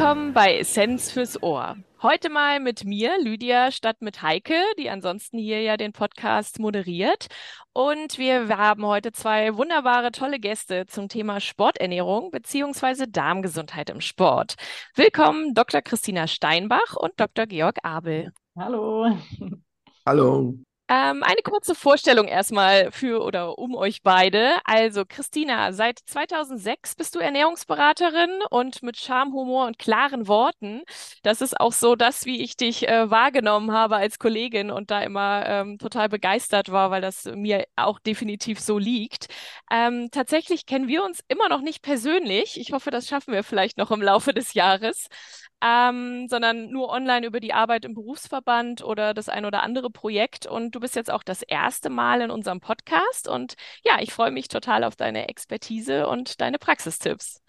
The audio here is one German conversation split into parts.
Willkommen bei Essenz fürs Ohr. Heute mal mit mir, Lydia, statt mit Heike, die ansonsten hier ja den Podcast moderiert. Und wir haben heute zwei wunderbare, tolle Gäste zum Thema Sporternährung bzw. Darmgesundheit im Sport. Willkommen Dr. Christina Steinbach und Dr. Georg Abel. Hallo. Hallo. Ähm, eine kurze Vorstellung erstmal für oder um euch beide. Also Christina, seit 2006 bist du Ernährungsberaterin und mit Charme, Humor und klaren Worten. Das ist auch so das, wie ich dich äh, wahrgenommen habe als Kollegin und da immer ähm, total begeistert war, weil das mir auch definitiv so liegt. Ähm, tatsächlich kennen wir uns immer noch nicht persönlich. Ich hoffe, das schaffen wir vielleicht noch im Laufe des Jahres ähm, sondern nur online über die Arbeit im Berufsverband oder das ein oder andere Projekt. Und du bist jetzt auch das erste Mal in unserem Podcast. Und ja, ich freue mich total auf deine Expertise und deine Praxistipps.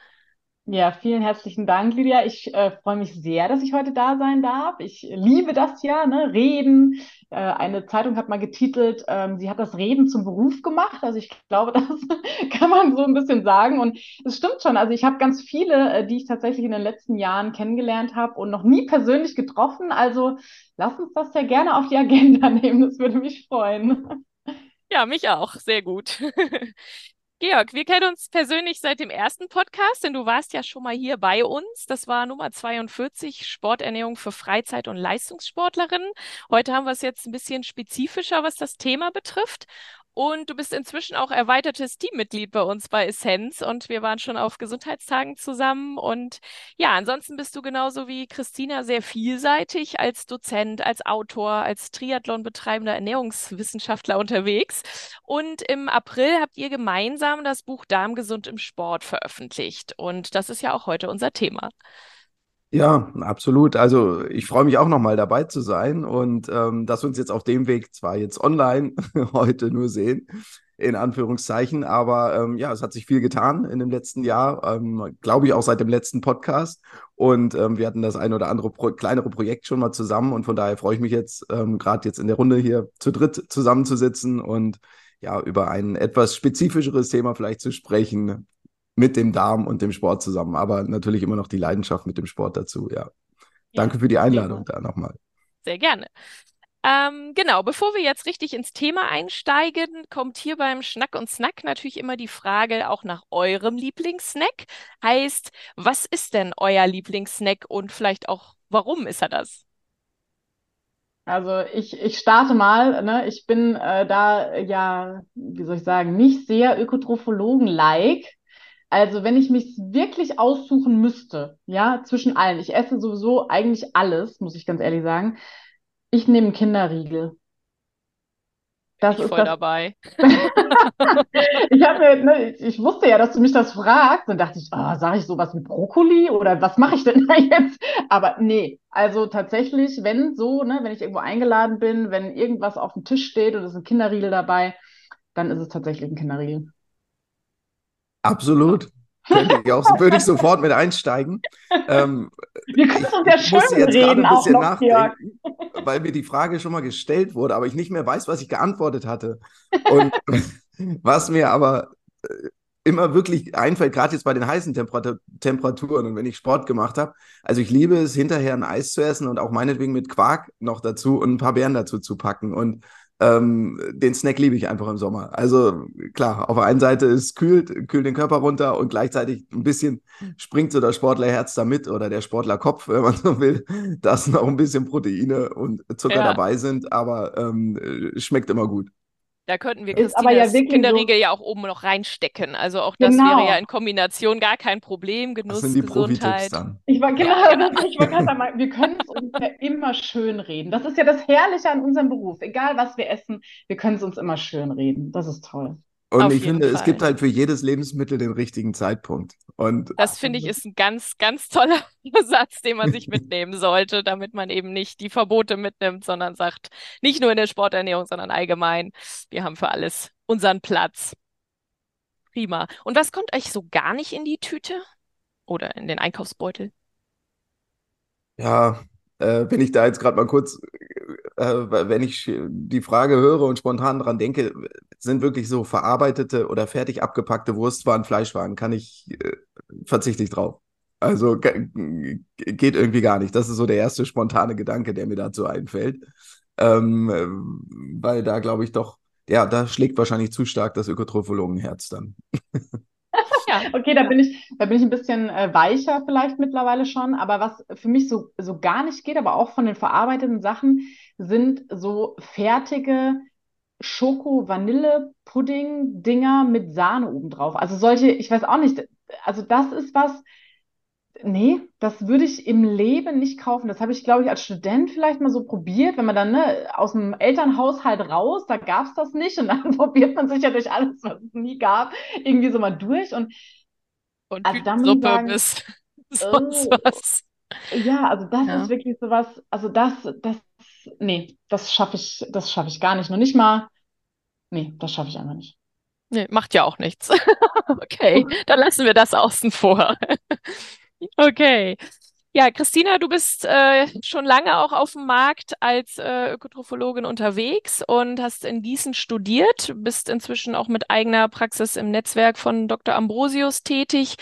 Ja, vielen herzlichen Dank, Lydia. Ich äh, freue mich sehr, dass ich heute da sein darf. Ich liebe das ja, ne? Reden. Äh, eine Zeitung hat mal getitelt, ähm, sie hat das Reden zum Beruf gemacht. Also ich glaube, das kann man so ein bisschen sagen. Und es stimmt schon. Also ich habe ganz viele, äh, die ich tatsächlich in den letzten Jahren kennengelernt habe und noch nie persönlich getroffen. Also lass uns das ja gerne auf die Agenda nehmen. Das würde mich freuen. Ja, mich auch. Sehr gut. Georg, wir kennen uns persönlich seit dem ersten Podcast, denn du warst ja schon mal hier bei uns. Das war Nummer 42, Sporternährung für Freizeit- und Leistungssportlerinnen. Heute haben wir es jetzt ein bisschen spezifischer, was das Thema betrifft. Und du bist inzwischen auch erweitertes Teammitglied bei uns bei Essenz und wir waren schon auf Gesundheitstagen zusammen. Und ja, ansonsten bist du genauso wie Christina sehr vielseitig als Dozent, als Autor, als Triathlon betreibender Ernährungswissenschaftler unterwegs. Und im April habt ihr gemeinsam das Buch Darmgesund im Sport veröffentlicht. Und das ist ja auch heute unser Thema. Ja, absolut. Also ich freue mich auch nochmal dabei zu sein und ähm, dass wir uns jetzt auf dem Weg zwar jetzt online heute nur sehen, in Anführungszeichen, aber ähm, ja, es hat sich viel getan in dem letzten Jahr, ähm, glaube ich auch seit dem letzten Podcast und ähm, wir hatten das ein oder andere Pro kleinere Projekt schon mal zusammen und von daher freue ich mich jetzt ähm, gerade jetzt in der Runde hier zu dritt zusammenzusitzen und ja, über ein etwas spezifischeres Thema vielleicht zu sprechen, mit dem Darm und dem Sport zusammen. Aber natürlich immer noch die Leidenschaft mit dem Sport dazu, ja. ja Danke für die Einladung da nochmal. Sehr gerne. Ähm, genau, bevor wir jetzt richtig ins Thema einsteigen, kommt hier beim Schnack und Snack natürlich immer die Frage auch nach eurem Lieblingssnack. Heißt, was ist denn euer Lieblingssnack und vielleicht auch, warum ist er das? Also ich, ich starte mal, ne? Ich bin äh, da ja, wie soll ich sagen, nicht sehr Ökotrophologen-like. Also, wenn ich mich wirklich aussuchen müsste, ja, zwischen allen, ich esse sowieso eigentlich alles, muss ich ganz ehrlich sagen. Ich nehme einen Kinderriegel. Das ich ist voll das. dabei. ich, habe, ne, ich wusste ja, dass du mich das fragst. Dann dachte ich, oh, sage ich sowas mit Brokkoli oder was mache ich denn da jetzt? Aber nee, also tatsächlich, wenn so, ne, wenn ich irgendwo eingeladen bin, wenn irgendwas auf dem Tisch steht und es ist ein Kinderriegel dabei, dann ist es tatsächlich ein Kinderriegel. Absolut. Könnte ich auch, würde ich sofort mit einsteigen. Ähm, Wir können uns ja schön jetzt reden, ein bisschen noch, nachdenken, Jörg. weil mir die Frage schon mal gestellt wurde, aber ich nicht mehr weiß, was ich geantwortet hatte. Und was mir aber äh, immer wirklich einfällt, gerade jetzt bei den heißen Temperatur Temperaturen und wenn ich Sport gemacht habe. Also ich liebe es, hinterher ein Eis zu essen und auch meinetwegen mit Quark noch dazu und ein paar Beeren dazu zu packen. Und ähm, den Snack liebe ich einfach im Sommer. Also klar, auf der einen Seite ist kühlt, kühlt den Körper runter und gleichzeitig ein bisschen springt so das Sportlerherz da mit oder der Sportlerkopf, wenn man so will, dass noch ein bisschen Proteine und Zucker ja. dabei sind, aber ähm, schmeckt immer gut. Da könnten wir Christinas ja Kinderriegel so ja auch oben noch reinstecken. Also auch das genau. wäre ja in Kombination gar kein Problem. Genuss, das sind die Gesundheit. Dann. Ich war genau, ja, genau. ich war gerade mal, wir können es uns ja immer schön reden. Das ist ja das Herrliche an unserem Beruf. Egal was wir essen, wir können es uns immer schön reden. Das ist toll. Und Auf ich finde, Fall. es gibt halt für jedes Lebensmittel den richtigen Zeitpunkt. Und das finde ich ist ein ganz, ganz toller Satz, den man sich mitnehmen sollte, damit man eben nicht die Verbote mitnimmt, sondern sagt, nicht nur in der Sporternährung, sondern allgemein, wir haben für alles unseren Platz. Prima. Und was kommt euch so gar nicht in die Tüte oder in den Einkaufsbeutel? Ja, äh, wenn ich da jetzt gerade mal kurz, wenn ich die Frage höre und spontan dran denke, sind wirklich so verarbeitete oder fertig abgepackte Wurstwaren, Fleischwaren, kann ich, äh, verzichte ich drauf. Also geht irgendwie gar nicht. Das ist so der erste spontane Gedanke, der mir dazu einfällt. Ähm, weil da glaube ich doch, ja, da schlägt wahrscheinlich zu stark das Ökotrophologenherz dann. Ja. Okay, da bin ich, da bin ich ein bisschen äh, weicher vielleicht mittlerweile schon. Aber was für mich so, so gar nicht geht, aber auch von den verarbeiteten Sachen, sind so fertige Schoko-Vanille-Pudding-Dinger mit Sahne obendrauf. Also solche, ich weiß auch nicht, also das ist was, nee, das würde ich im Leben nicht kaufen. Das habe ich, glaube ich, als Student vielleicht mal so probiert, wenn man dann ne, aus dem Elternhaushalt raus, da gab es das nicht und dann probiert man sich ja durch alles, was es nie gab, irgendwie so mal durch und und also Suppe sagen, bis sonst oh, was. Ja, also das ja. ist wirklich sowas, also das, das, nee, das schaffe ich, das schaffe ich gar nicht. Nur nicht mal, nee, das schaffe ich einfach nicht. Nee, macht ja auch nichts. okay, dann lassen wir das außen vor. Okay. Ja, Christina, du bist äh, schon lange auch auf dem Markt als äh, Ökotrophologin unterwegs und hast in Gießen studiert, bist inzwischen auch mit eigener Praxis im Netzwerk von Dr. Ambrosius tätig,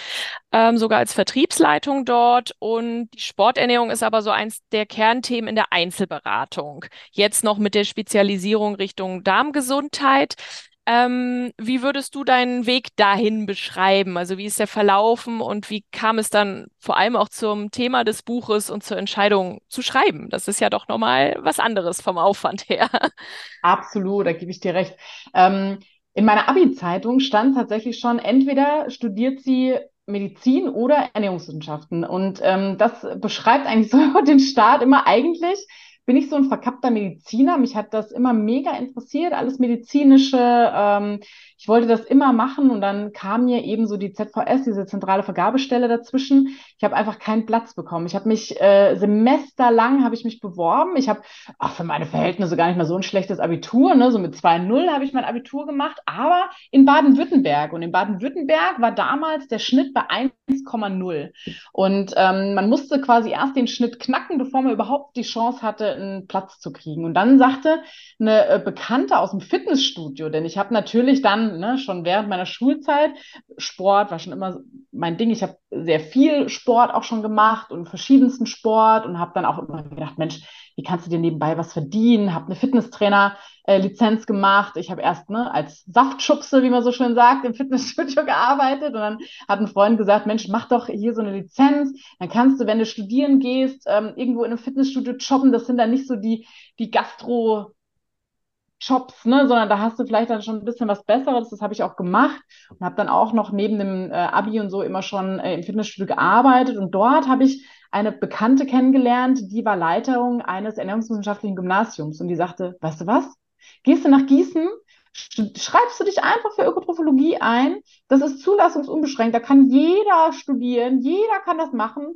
ähm, sogar als Vertriebsleitung dort. Und die Sporternährung ist aber so eins der Kernthemen in der Einzelberatung. Jetzt noch mit der Spezialisierung Richtung Darmgesundheit. Ähm, wie würdest du deinen Weg dahin beschreiben? Also wie ist der verlaufen und wie kam es dann vor allem auch zum Thema des Buches und zur Entscheidung zu schreiben? Das ist ja doch nochmal was anderes vom Aufwand her. Absolut, da gebe ich dir recht. Ähm, in meiner Abi-Zeitung stand tatsächlich schon, entweder studiert sie Medizin oder Ernährungswissenschaften. Und ähm, das beschreibt eigentlich so den Start immer eigentlich bin ich so ein verkappter Mediziner. Mich hat das immer mega interessiert, alles medizinische. Ähm, ich wollte das immer machen und dann kam mir eben so die ZVS, diese zentrale Vergabestelle dazwischen. Ich habe einfach keinen Platz bekommen. Ich habe mich äh, semesterlang habe ich mich beworben. Ich habe für meine Verhältnisse gar nicht mal so ein schlechtes Abitur, ne? so mit 2,0 habe ich mein Abitur gemacht, aber in Baden-Württemberg und in Baden-Württemberg war damals der Schnitt bei 1,0 und ähm, man musste quasi erst den Schnitt knacken, bevor man überhaupt die Chance hatte, einen Platz zu kriegen. Und dann sagte eine äh, Bekannte aus dem Fitnessstudio, denn ich habe natürlich dann ne, schon während meiner Schulzeit, Sport war schon immer mein Ding, ich habe sehr viel Sport auch schon gemacht und verschiedensten Sport und habe dann auch immer gedacht, Mensch, wie kannst du dir nebenbei was verdienen? Habe eine Fitnesstrainer-Lizenz gemacht. Ich habe erst ne, als Saftschubse, wie man so schön sagt, im Fitnessstudio gearbeitet. Und dann hat ein Freund gesagt, Mensch, mach doch hier so eine Lizenz. Dann kannst du, wenn du studieren gehst, ähm, irgendwo in einem Fitnessstudio jobben. Das sind dann nicht so die, die Gastro- Jobs, ne, sondern da hast du vielleicht dann schon ein bisschen was Besseres. Das habe ich auch gemacht und habe dann auch noch neben dem äh, Abi und so immer schon äh, im Fitnessstudio gearbeitet. Und dort habe ich eine Bekannte kennengelernt, die war Leiterin eines ernährungswissenschaftlichen Gymnasiums und die sagte, weißt du was? Gehst du nach Gießen, schreibst du dich einfach für Ökotrophologie ein. Das ist zulassungsunbeschränkt. Da kann jeder studieren, jeder kann das machen.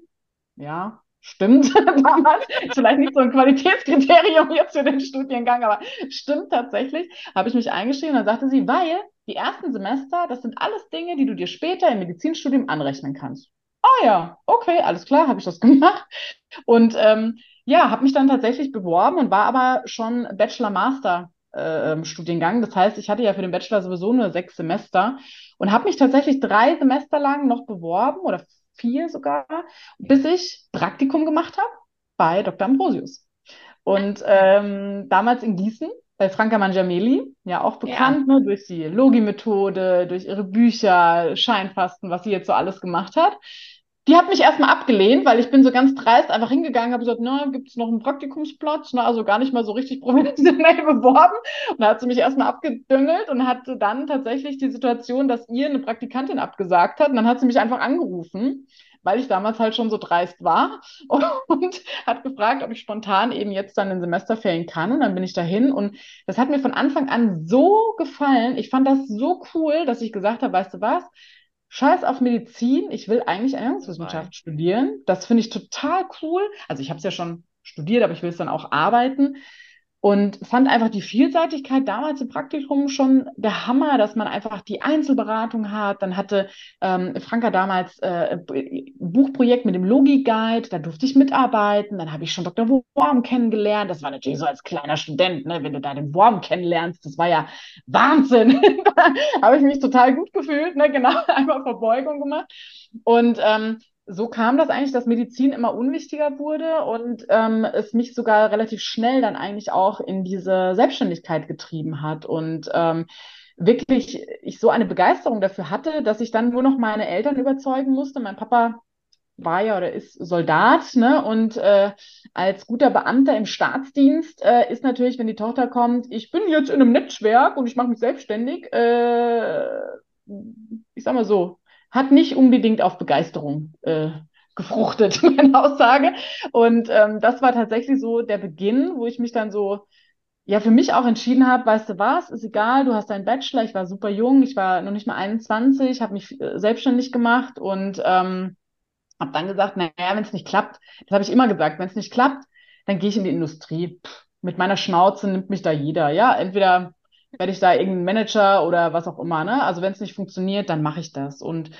Ja, stimmt damals. Vielleicht nicht so ein Qualitätskriterium jetzt für den Studiengang, aber stimmt tatsächlich. Habe ich mich eingeschrieben und dann sagte sie, weil die ersten Semester, das sind alles Dinge, die du dir später im Medizinstudium anrechnen kannst ah ja, okay, alles klar, habe ich das gemacht. Und ähm, ja, habe mich dann tatsächlich beworben und war aber schon Bachelor-Master. Äh, ähm, Studiengang. Das heißt, ich hatte ja für den Bachelor sowieso nur sechs Semester und habe mich tatsächlich drei Semester lang noch beworben oder vier sogar, bis ich Praktikum gemacht habe bei Dr. Ambrosius. Und ähm, damals in Gießen bei Franka Mangiameli, ja auch bekannt ja. Ne, durch die Logi-Methode, durch ihre Bücher, Scheinfasten, was sie jetzt so alles gemacht hat. Die hat mich erstmal abgelehnt, weil ich bin so ganz dreist einfach hingegangen, habe gesagt, na, gibt es noch einen Praktikumsplatz? Na, also gar nicht mal so richtig professionell beworben. Und da hat sie mich erstmal abgedüngelt und hatte dann tatsächlich die Situation, dass ihr eine Praktikantin abgesagt hat. Und dann hat sie mich einfach angerufen, weil ich damals halt schon so dreist war und hat gefragt, ob ich spontan eben jetzt dann in Semesterferien kann. Und dann bin ich dahin und das hat mir von Anfang an so gefallen. Ich fand das so cool, dass ich gesagt habe, weißt du was? Scheiß auf Medizin, ich will eigentlich Ernährungswissenschaft studieren. Das finde ich total cool. Also ich habe es ja schon studiert, aber ich will es dann auch arbeiten und fand einfach die Vielseitigkeit damals im Praktikum schon der Hammer, dass man einfach die Einzelberatung hat. Dann hatte ähm, Franka damals äh, ein Buchprojekt mit dem Logi-Guide, da durfte ich mitarbeiten. Dann habe ich schon Dr. Worm kennengelernt. Das war natürlich so als kleiner Student, ne, wenn du da den Worm kennenlernst, das war ja Wahnsinn. da habe ich mich total gut gefühlt, ne, genau, einmal Verbeugung gemacht. Und ähm, so kam das eigentlich, dass Medizin immer unwichtiger wurde und ähm, es mich sogar relativ schnell dann eigentlich auch in diese Selbstständigkeit getrieben hat und ähm, wirklich ich so eine Begeisterung dafür hatte, dass ich dann nur noch meine Eltern überzeugen musste. Mein Papa war ja oder ist Soldat, ne? Und äh, als guter Beamter im Staatsdienst äh, ist natürlich, wenn die Tochter kommt, ich bin jetzt in einem Netzwerk und ich mache mich selbstständig, äh, ich sag mal so, hat nicht unbedingt auf Begeisterung äh, gefruchtet, meine Aussage. Und ähm, das war tatsächlich so der Beginn, wo ich mich dann so ja für mich auch entschieden habe, weißt du was, ist egal, du hast deinen Bachelor, ich war super jung, ich war noch nicht mal 21, habe mich äh, selbstständig gemacht und ähm, habe dann gesagt, naja, wenn es nicht klappt, das habe ich immer gesagt, wenn es nicht klappt, dann gehe ich in die Industrie. Pff, mit meiner Schnauze nimmt mich da jeder. Ja, entweder werde ich da irgendein Manager oder was auch immer. Ne? Also wenn es nicht funktioniert, dann mache ich das. Und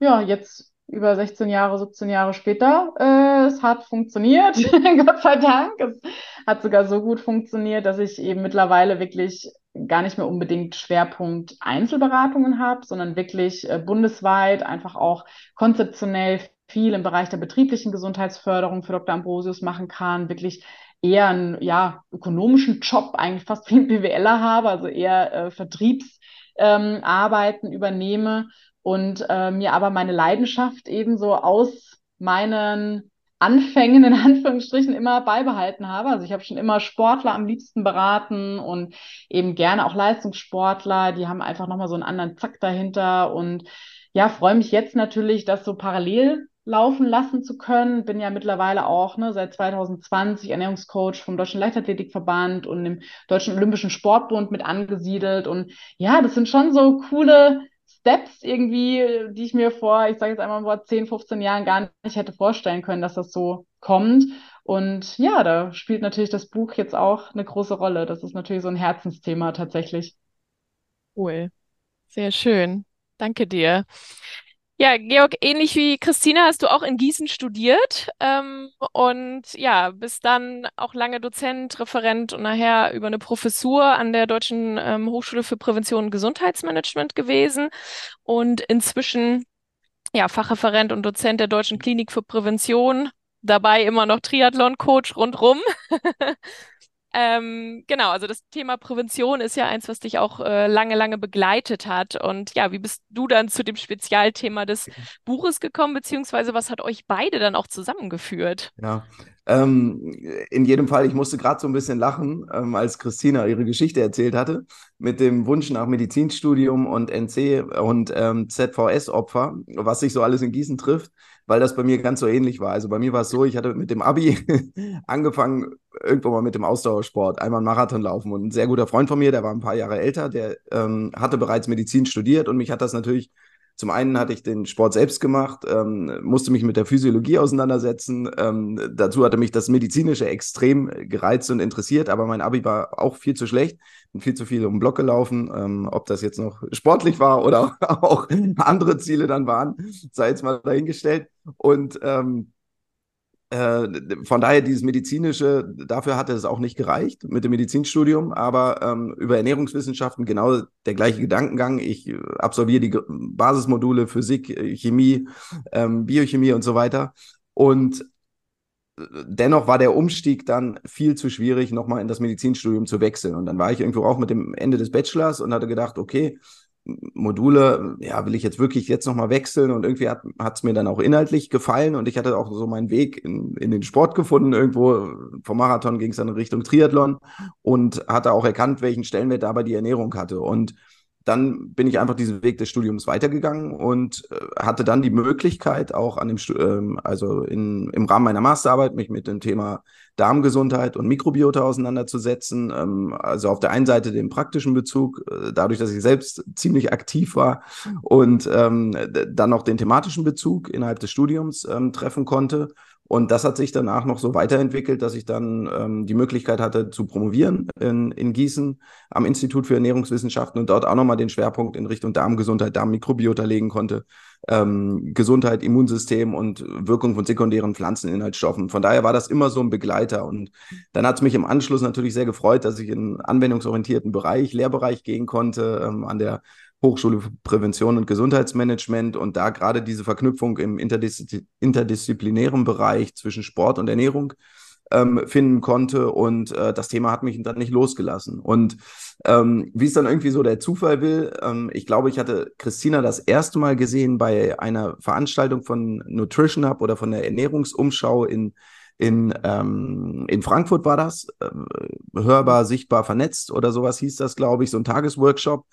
ja, jetzt über 16 Jahre, 17 Jahre später, äh, es hat funktioniert, Gott sei Dank. Es hat sogar so gut funktioniert, dass ich eben mittlerweile wirklich gar nicht mehr unbedingt Schwerpunkt Einzelberatungen habe, sondern wirklich äh, bundesweit einfach auch konzeptionell viel im Bereich der betrieblichen Gesundheitsförderung für Dr. Ambrosius machen kann, wirklich eher einen ja, ökonomischen Job, eigentlich fast wie ein BWLer habe, also eher äh, Vertriebsarbeiten ähm, übernehme und äh, mir aber meine Leidenschaft eben so aus meinen Anfängen in Anführungsstrichen immer beibehalten habe. Also ich habe schon immer Sportler am liebsten beraten und eben gerne auch Leistungssportler, die haben einfach nochmal so einen anderen Zack dahinter und ja, freue mich jetzt natürlich, das so parallel laufen lassen zu können. Bin ja mittlerweile auch ne, seit 2020 Ernährungscoach vom Deutschen Leichtathletikverband und dem Deutschen Olympischen Sportbund mit angesiedelt. Und ja, das sind schon so coole Steps irgendwie, die ich mir vor, ich sage jetzt einmal vor 10, 15 Jahren gar nicht hätte vorstellen können, dass das so kommt. Und ja, da spielt natürlich das Buch jetzt auch eine große Rolle. Das ist natürlich so ein Herzensthema tatsächlich. Cool. Sehr schön. Danke dir. Ja, Georg, ähnlich wie Christina hast du auch in Gießen studiert ähm, und ja, bist dann auch lange Dozent, Referent und nachher über eine Professur an der Deutschen ähm, Hochschule für Prävention und Gesundheitsmanagement gewesen und inzwischen ja Fachreferent und Dozent der Deutschen Klinik für Prävention, dabei immer noch Triathlon-Coach rundrum. Ähm, genau, also das Thema Prävention ist ja eins, was dich auch äh, lange, lange begleitet hat. Und ja, wie bist du dann zu dem Spezialthema des Buches gekommen, beziehungsweise was hat euch beide dann auch zusammengeführt? Ja, ähm, in jedem Fall, ich musste gerade so ein bisschen lachen, ähm, als Christina ihre Geschichte erzählt hatte, mit dem Wunsch nach Medizinstudium und NC und ähm, ZVS-Opfer, was sich so alles in Gießen trifft weil das bei mir ganz so ähnlich war. Also bei mir war es so, ich hatte mit dem Abi angefangen, irgendwo mal mit dem Ausdauersport, einmal Marathon laufen. Und ein sehr guter Freund von mir, der war ein paar Jahre älter, der ähm, hatte bereits Medizin studiert und mich hat das natürlich zum einen hatte ich den Sport selbst gemacht, ähm, musste mich mit der Physiologie auseinandersetzen. Ähm, dazu hatte mich das Medizinische extrem gereizt und interessiert, aber mein Abi war auch viel zu schlecht und viel zu viel um den Block gelaufen. Ähm, ob das jetzt noch sportlich war oder auch andere Ziele dann waren, sei jetzt mal dahingestellt. Und ähm, äh, von daher dieses medizinische, dafür hatte es auch nicht gereicht mit dem Medizinstudium, aber ähm, über Ernährungswissenschaften genau der gleiche Gedankengang. Ich äh, absolviere die Basismodule Physik, äh, Chemie, ähm, Biochemie und so weiter. Und äh, dennoch war der Umstieg dann viel zu schwierig, nochmal in das Medizinstudium zu wechseln. Und dann war ich irgendwo auch mit dem Ende des Bachelors und hatte gedacht, okay, Module, ja, will ich jetzt wirklich jetzt nochmal wechseln und irgendwie hat es mir dann auch inhaltlich gefallen und ich hatte auch so meinen Weg in, in den Sport gefunden. Irgendwo vom Marathon ging es dann in Richtung Triathlon und hatte auch erkannt, welchen Stellenwert dabei die Ernährung hatte. Und dann bin ich einfach diesen Weg des Studiums weitergegangen und äh, hatte dann die Möglichkeit, auch an dem, ähm, also in, im Rahmen meiner Masterarbeit, mich mit dem Thema Darmgesundheit und Mikrobiota auseinanderzusetzen. Ähm, also auf der einen Seite den praktischen Bezug, äh, dadurch, dass ich selbst ziemlich aktiv war und ähm, dann noch den thematischen Bezug innerhalb des Studiums ähm, treffen konnte. Und das hat sich danach noch so weiterentwickelt, dass ich dann ähm, die Möglichkeit hatte zu promovieren in, in Gießen am Institut für Ernährungswissenschaften und dort auch nochmal den Schwerpunkt in Richtung Darmgesundheit, Darmmikrobiota legen konnte. Ähm, Gesundheit, Immunsystem und Wirkung von sekundären Pflanzeninhaltsstoffen. Von daher war das immer so ein Begleiter. Und dann hat es mich im Anschluss natürlich sehr gefreut, dass ich in anwendungsorientierten Bereich, Lehrbereich gehen konnte, ähm, an der Hochschule für Prävention und Gesundheitsmanagement und da gerade diese Verknüpfung im interdiszi interdisziplinären Bereich zwischen Sport und Ernährung ähm, finden konnte. Und äh, das Thema hat mich dann nicht losgelassen. Und ähm, wie es dann irgendwie so der Zufall will, ähm, ich glaube, ich hatte Christina das erste Mal gesehen bei einer Veranstaltung von Nutrition Hub oder von der Ernährungsumschau in in, ähm, in Frankfurt war das, äh, hörbar, sichtbar, vernetzt oder sowas hieß das, glaube ich, so ein Tagesworkshop.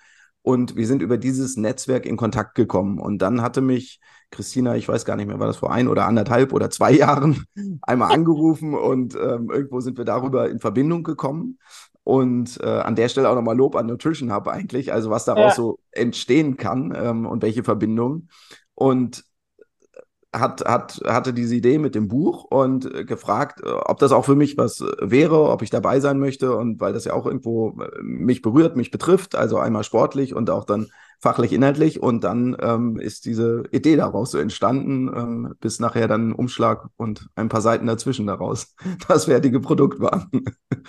Und wir sind über dieses Netzwerk in Kontakt gekommen. Und dann hatte mich Christina, ich weiß gar nicht mehr, war das vor ein oder anderthalb oder zwei Jahren, einmal angerufen und ähm, irgendwo sind wir darüber in Verbindung gekommen. Und äh, an der Stelle auch nochmal Lob an Nutrition Hub eigentlich, also was daraus ja. so entstehen kann ähm, und welche Verbindungen. Und hat, hat, hatte diese Idee mit dem Buch und äh, gefragt, äh, ob das auch für mich was äh, wäre, ob ich dabei sein möchte und weil das ja auch irgendwo mich berührt, mich betrifft, also einmal sportlich und auch dann fachlich, inhaltlich. Und dann ähm, ist diese Idee daraus so entstanden, ähm, bis nachher dann ein Umschlag und ein paar Seiten dazwischen daraus das fertige Produkt waren.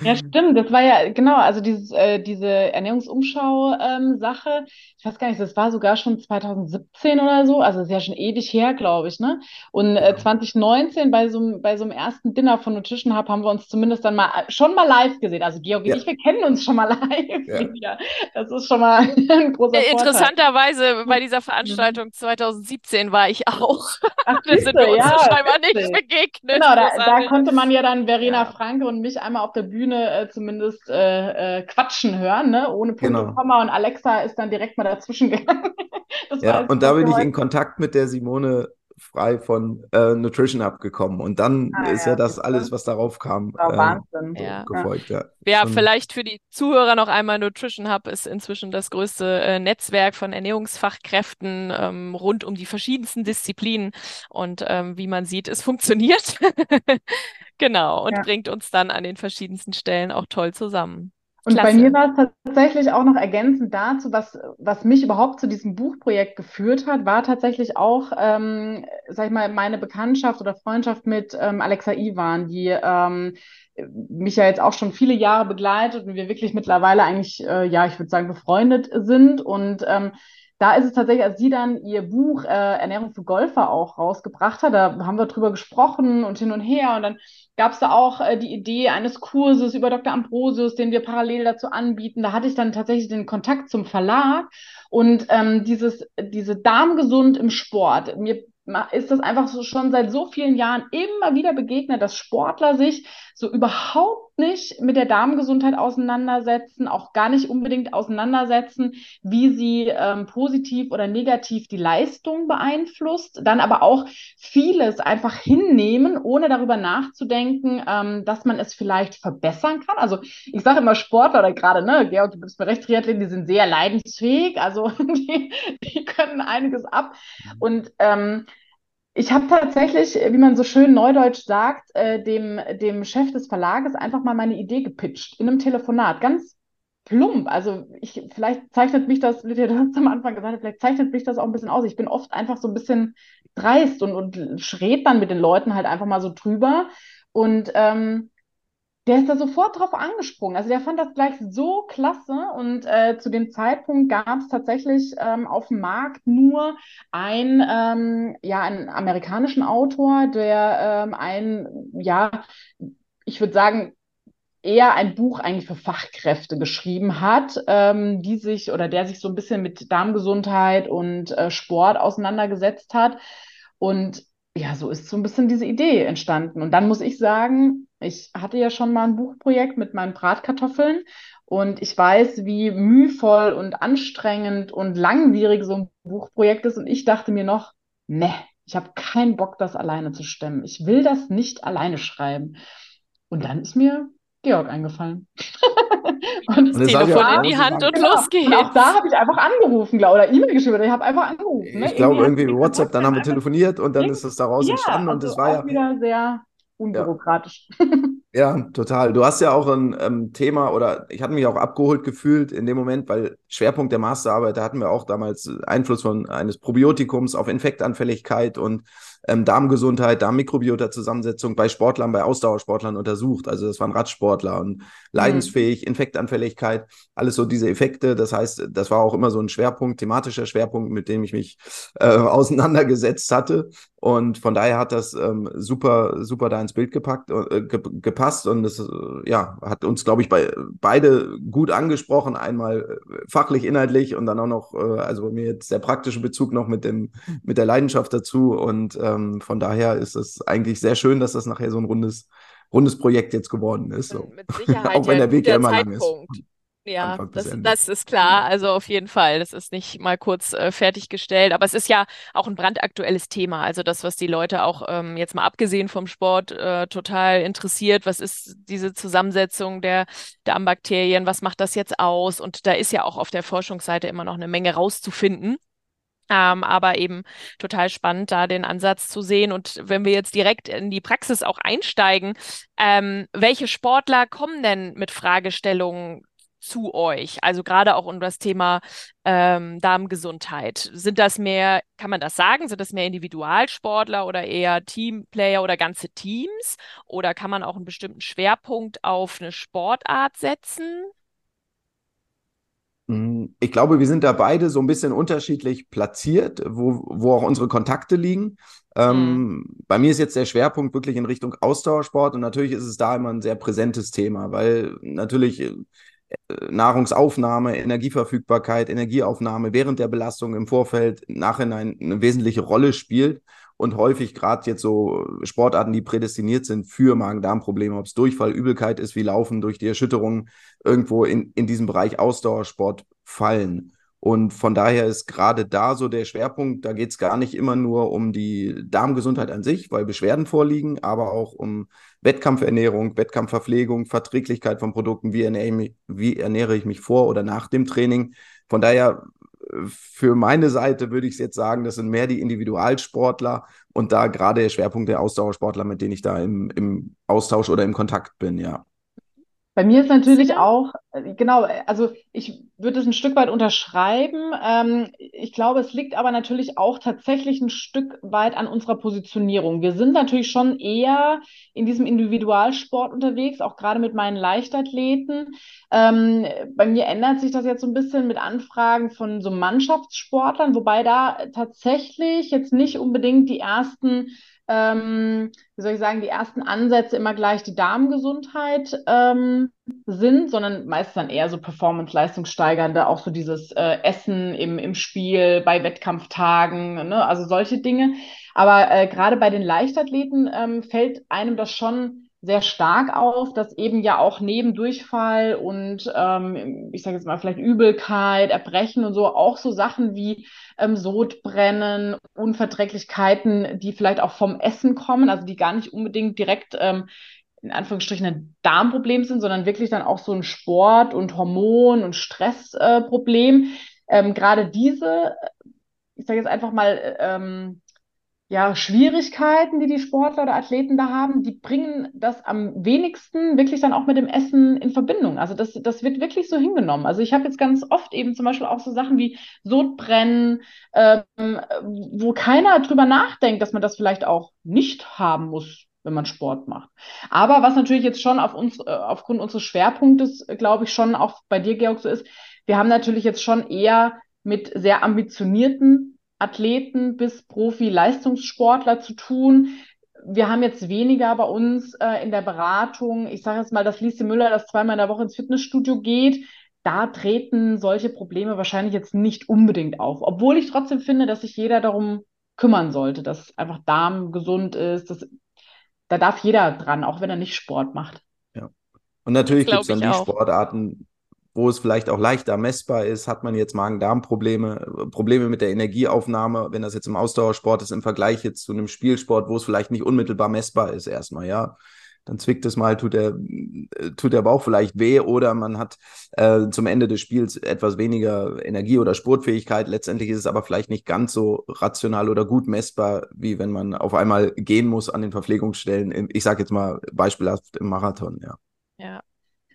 Ja, stimmt. Das war ja, genau, also dieses, äh, diese Ernährungsumschau-Sache, ähm, ich weiß gar nicht, das war sogar schon 2017 oder so, also ist ja schon ewig her, glaube ich, ne? Und äh, 2019 bei so, bei so einem ersten Dinner von Nutrition Hub haben wir uns zumindest dann mal schon mal live gesehen. Also Georg und ja. ich, wir kennen uns schon mal live. Ja. Das ist schon mal ein großer äh, Vorteil interessanterweise bei dieser Veranstaltung 2017 war ich auch. Ach, da sind wir uns ja, scheinbar nicht begegnet. Genau, da, da, konnte man ja dann Verena ja. Franke und mich einmal auf der Bühne äh, zumindest äh, äh, quatschen hören, ne? ohne Punkt genau. und Komma. Und Alexa ist dann direkt mal dazwischen gegangen. ja, und da bin ich in Kontakt mit der Simone frei von äh, Nutrition abgekommen. Und dann ah, ist ja, ja das alles, was darauf kam, äh, Wahnsinn. Ja. gefolgt. Ja, ja vielleicht für die Zuhörer noch einmal, Nutrition Hub ist inzwischen das größte äh, Netzwerk von Ernährungsfachkräften ähm, rund um die verschiedensten Disziplinen. Und ähm, wie man sieht, es funktioniert. genau, und bringt uns dann an den verschiedensten Stellen auch toll zusammen. Und Klasse. bei mir war es tatsächlich auch noch ergänzend dazu, was, was mich überhaupt zu diesem Buchprojekt geführt hat, war tatsächlich auch, ähm, sag ich mal, meine Bekanntschaft oder Freundschaft mit ähm, Alexa Ivan, die ähm, mich ja jetzt auch schon viele Jahre begleitet und wir wirklich mittlerweile eigentlich, äh, ja, ich würde sagen, befreundet sind. Und ähm, da ist es tatsächlich, als sie dann ihr Buch äh, Ernährung für Golfer auch rausgebracht hat, da haben wir drüber gesprochen und hin und her und dann gab es da auch äh, die Idee eines Kurses über Dr. Ambrosius, den wir parallel dazu anbieten. Da hatte ich dann tatsächlich den Kontakt zum Verlag und ähm, dieses, diese Darmgesund im Sport. Mir ist das einfach so schon seit so vielen Jahren immer wieder begegnet, dass Sportler sich so überhaupt nicht mit der Darmgesundheit auseinandersetzen, auch gar nicht unbedingt auseinandersetzen, wie sie ähm, positiv oder negativ die Leistung beeinflusst, dann aber auch vieles einfach hinnehmen, ohne darüber nachzudenken, ähm, dass man es vielleicht verbessern kann. Also ich sage immer Sportler oder gerade, ne, Georg, du bist mir recht, Triathleten, die sind sehr leidensfähig, also die, die können einiges ab. Und ähm, ich habe tatsächlich, wie man so schön neudeutsch sagt, äh, dem, dem Chef des Verlages einfach mal meine Idee gepitcht in einem Telefonat. Ganz plump. Also ich, vielleicht zeichnet mich das, wie ihr das am Anfang gesagt vielleicht zeichnet mich das auch ein bisschen aus. Ich bin oft einfach so ein bisschen dreist und, und schräg dann mit den Leuten halt einfach mal so drüber. Und ähm, der ist da sofort drauf angesprungen. Also der fand das gleich so klasse und äh, zu dem Zeitpunkt gab es tatsächlich ähm, auf dem Markt nur ein, ähm, ja, einen amerikanischen Autor, der ähm, ein, ja, ich würde sagen, eher ein Buch eigentlich für Fachkräfte geschrieben hat, ähm, die sich oder der sich so ein bisschen mit Darmgesundheit und äh, Sport auseinandergesetzt hat. Und ja, so ist so ein bisschen diese Idee entstanden. Und dann muss ich sagen, ich hatte ja schon mal ein Buchprojekt mit meinen Bratkartoffeln und ich weiß, wie mühvoll und anstrengend und langwierig so ein Buchprojekt ist. Und ich dachte mir noch, ne, ich habe keinen Bock, das alleine zu stemmen. Ich will das nicht alleine schreiben. Und dann ist mir Georg eingefallen. und das Telefon in die Hand und genau. los geht's. Und auch da habe ich einfach angerufen, glaub, oder E-Mail geschrieben. Ich habe einfach angerufen. Ne? Ich glaube irgendwie WhatsApp, dann haben wir telefoniert und dann ist es daraus ja, entstanden und also das war ja wieder sehr unbürokratisch. Ja. Ja, total. Du hast ja auch ein ähm, Thema oder ich hatte mich auch abgeholt gefühlt in dem Moment, weil Schwerpunkt der Masterarbeit, da hatten wir auch damals Einfluss von eines Probiotikums auf Infektanfälligkeit und ähm, Darmgesundheit, Darmmikrobiota-Zusammensetzung bei Sportlern, bei Ausdauersportlern untersucht. Also das waren Radsportler und leidensfähig, mhm. Infektanfälligkeit, alles so diese Effekte. Das heißt, das war auch immer so ein Schwerpunkt, thematischer Schwerpunkt, mit dem ich mich äh, auseinandergesetzt hatte. Und von daher hat das ähm, super, super da ins Bild gepackt, äh, gepasst und es äh, ja, hat uns, glaube ich, bei beide gut angesprochen. Einmal äh, fachlich, inhaltlich und dann auch noch, äh, also bei mir jetzt der praktische Bezug noch mit dem, mit der Leidenschaft dazu. Und ähm, von daher ist es eigentlich sehr schön, dass das nachher so ein rundes, rundes Projekt jetzt geworden ist. So. Mit Sicherheit auch wenn der Weg ja immer Zeitpunkt. lang ist. Ja, das, das ist klar. Also auf jeden Fall. Das ist nicht mal kurz äh, fertiggestellt. Aber es ist ja auch ein brandaktuelles Thema. Also das, was die Leute auch ähm, jetzt mal abgesehen vom Sport äh, total interessiert. Was ist diese Zusammensetzung der Darmbakterien? Was macht das jetzt aus? Und da ist ja auch auf der Forschungsseite immer noch eine Menge rauszufinden. Ähm, aber eben total spannend, da den Ansatz zu sehen. Und wenn wir jetzt direkt in die Praxis auch einsteigen, ähm, welche Sportler kommen denn mit Fragestellungen zu euch? Also gerade auch um das Thema ähm, Darmgesundheit. Sind das mehr, kann man das sagen, sind das mehr Individualsportler oder eher Teamplayer oder ganze Teams? Oder kann man auch einen bestimmten Schwerpunkt auf eine Sportart setzen? Mhm. Ich glaube, wir sind da beide so ein bisschen unterschiedlich platziert, wo, wo auch unsere Kontakte liegen. Ähm, mhm. Bei mir ist jetzt der Schwerpunkt wirklich in Richtung Ausdauersport und natürlich ist es da immer ein sehr präsentes Thema, weil natürlich äh, Nahrungsaufnahme, Energieverfügbarkeit, Energieaufnahme während der Belastung im Vorfeld, Nachhinein eine wesentliche Rolle spielt und häufig gerade jetzt so Sportarten, die prädestiniert sind für Magen-Darm-Probleme, ob es Durchfall, Übelkeit ist, wie Laufen durch die Erschütterung irgendwo in, in diesem Bereich Ausdauersport fallen. Und von daher ist gerade da so der Schwerpunkt, da geht es gar nicht immer nur um die Darmgesundheit an sich, weil Beschwerden vorliegen, aber auch um Wettkampfernährung, Wettkampfverpflegung, Verträglichkeit von Produkten, wie ernähre, ich mich, wie ernähre ich mich vor oder nach dem Training. Von daher für meine Seite würde ich jetzt sagen, das sind mehr die Individualsportler und da gerade der Schwerpunkt der Ausdauersportler, mit denen ich da im, im Austausch oder im Kontakt bin, ja. Bei mir ist natürlich auch, äh, genau, also ich würde es ein Stück weit unterschreiben. Ähm, ich glaube, es liegt aber natürlich auch tatsächlich ein Stück weit an unserer Positionierung. Wir sind natürlich schon eher in diesem Individualsport unterwegs, auch gerade mit meinen Leichtathleten. Ähm, bei mir ändert sich das jetzt so ein bisschen mit Anfragen von so Mannschaftssportlern, wobei da tatsächlich jetzt nicht unbedingt die ersten ähm, wie soll ich sagen, die ersten Ansätze immer gleich die Darmgesundheit ähm, sind, sondern meist dann eher so Performance-leistungssteigernde, auch so dieses äh, Essen im, im Spiel, bei Wettkampftagen, ne? also solche Dinge. Aber äh, gerade bei den Leichtathleten ähm, fällt einem das schon sehr stark auf, dass eben ja auch neben Durchfall und ähm, ich sage jetzt mal vielleicht Übelkeit, Erbrechen und so auch so Sachen wie ähm, Sodbrennen, Unverträglichkeiten, die vielleicht auch vom Essen kommen, also die gar nicht unbedingt direkt ähm, in Anführungsstrichen ein Darmproblem sind, sondern wirklich dann auch so ein Sport- und Hormon- und Stressproblem. Äh, ähm, Gerade diese, ich sage jetzt einfach mal, ähm, ja, Schwierigkeiten, die die Sportler oder Athleten da haben, die bringen das am wenigsten wirklich dann auch mit dem Essen in Verbindung. Also das, das wird wirklich so hingenommen. Also ich habe jetzt ganz oft eben zum Beispiel auch so Sachen wie Sodbrennen, ähm, wo keiner drüber nachdenkt, dass man das vielleicht auch nicht haben muss, wenn man Sport macht. Aber was natürlich jetzt schon auf uns, äh, aufgrund unseres Schwerpunktes, glaube ich, schon auch bei dir, Georg, so ist, wir haben natürlich jetzt schon eher mit sehr ambitionierten Athleten bis Profi-Leistungssportler zu tun. Wir haben jetzt weniger bei uns äh, in der Beratung, ich sage jetzt mal, dass Lise Müller, das zweimal in der Woche ins Fitnessstudio geht. Da treten solche Probleme wahrscheinlich jetzt nicht unbedingt auf. Obwohl ich trotzdem finde, dass sich jeder darum kümmern sollte, dass einfach Darm gesund ist. Dass, da darf jeder dran, auch wenn er nicht Sport macht. Ja. Und natürlich gibt es dann die auch. Sportarten, wo es vielleicht auch leichter messbar ist, hat man jetzt Magen-Darm-Probleme, Probleme mit der Energieaufnahme, wenn das jetzt im Ausdauersport ist, im Vergleich jetzt zu einem Spielsport, wo es vielleicht nicht unmittelbar messbar ist, erstmal, ja. dann zwickt es mal, tut der, äh, tut der Bauch vielleicht weh oder man hat äh, zum Ende des Spiels etwas weniger Energie oder Sportfähigkeit. Letztendlich ist es aber vielleicht nicht ganz so rational oder gut messbar, wie wenn man auf einmal gehen muss an den Verpflegungsstellen. Ich sage jetzt mal beispielhaft im Marathon, ja. Ja,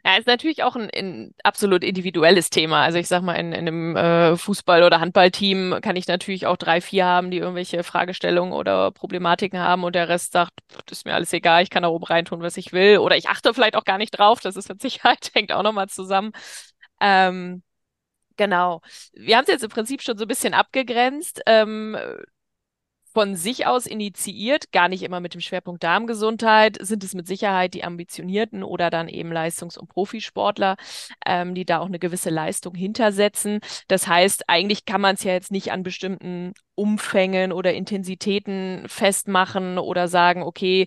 ja, ist natürlich auch ein, ein absolut individuelles Thema. Also ich sag mal, in, in einem äh, Fußball- oder Handballteam kann ich natürlich auch drei, vier haben, die irgendwelche Fragestellungen oder Problematiken haben und der Rest sagt, das ist mir alles egal, ich kann da oben reintun, was ich will. Oder ich achte vielleicht auch gar nicht drauf. Das ist mit Sicherheit, hängt auch nochmal zusammen. Ähm, Genau. Wir haben es jetzt im Prinzip schon so ein bisschen abgegrenzt. Ähm, von sich aus initiiert, gar nicht immer mit dem Schwerpunkt Darmgesundheit, sind es mit Sicherheit die Ambitionierten oder dann eben Leistungs- und Profisportler, ähm, die da auch eine gewisse Leistung hintersetzen. Das heißt, eigentlich kann man es ja jetzt nicht an bestimmten Umfängen oder Intensitäten festmachen oder sagen, okay,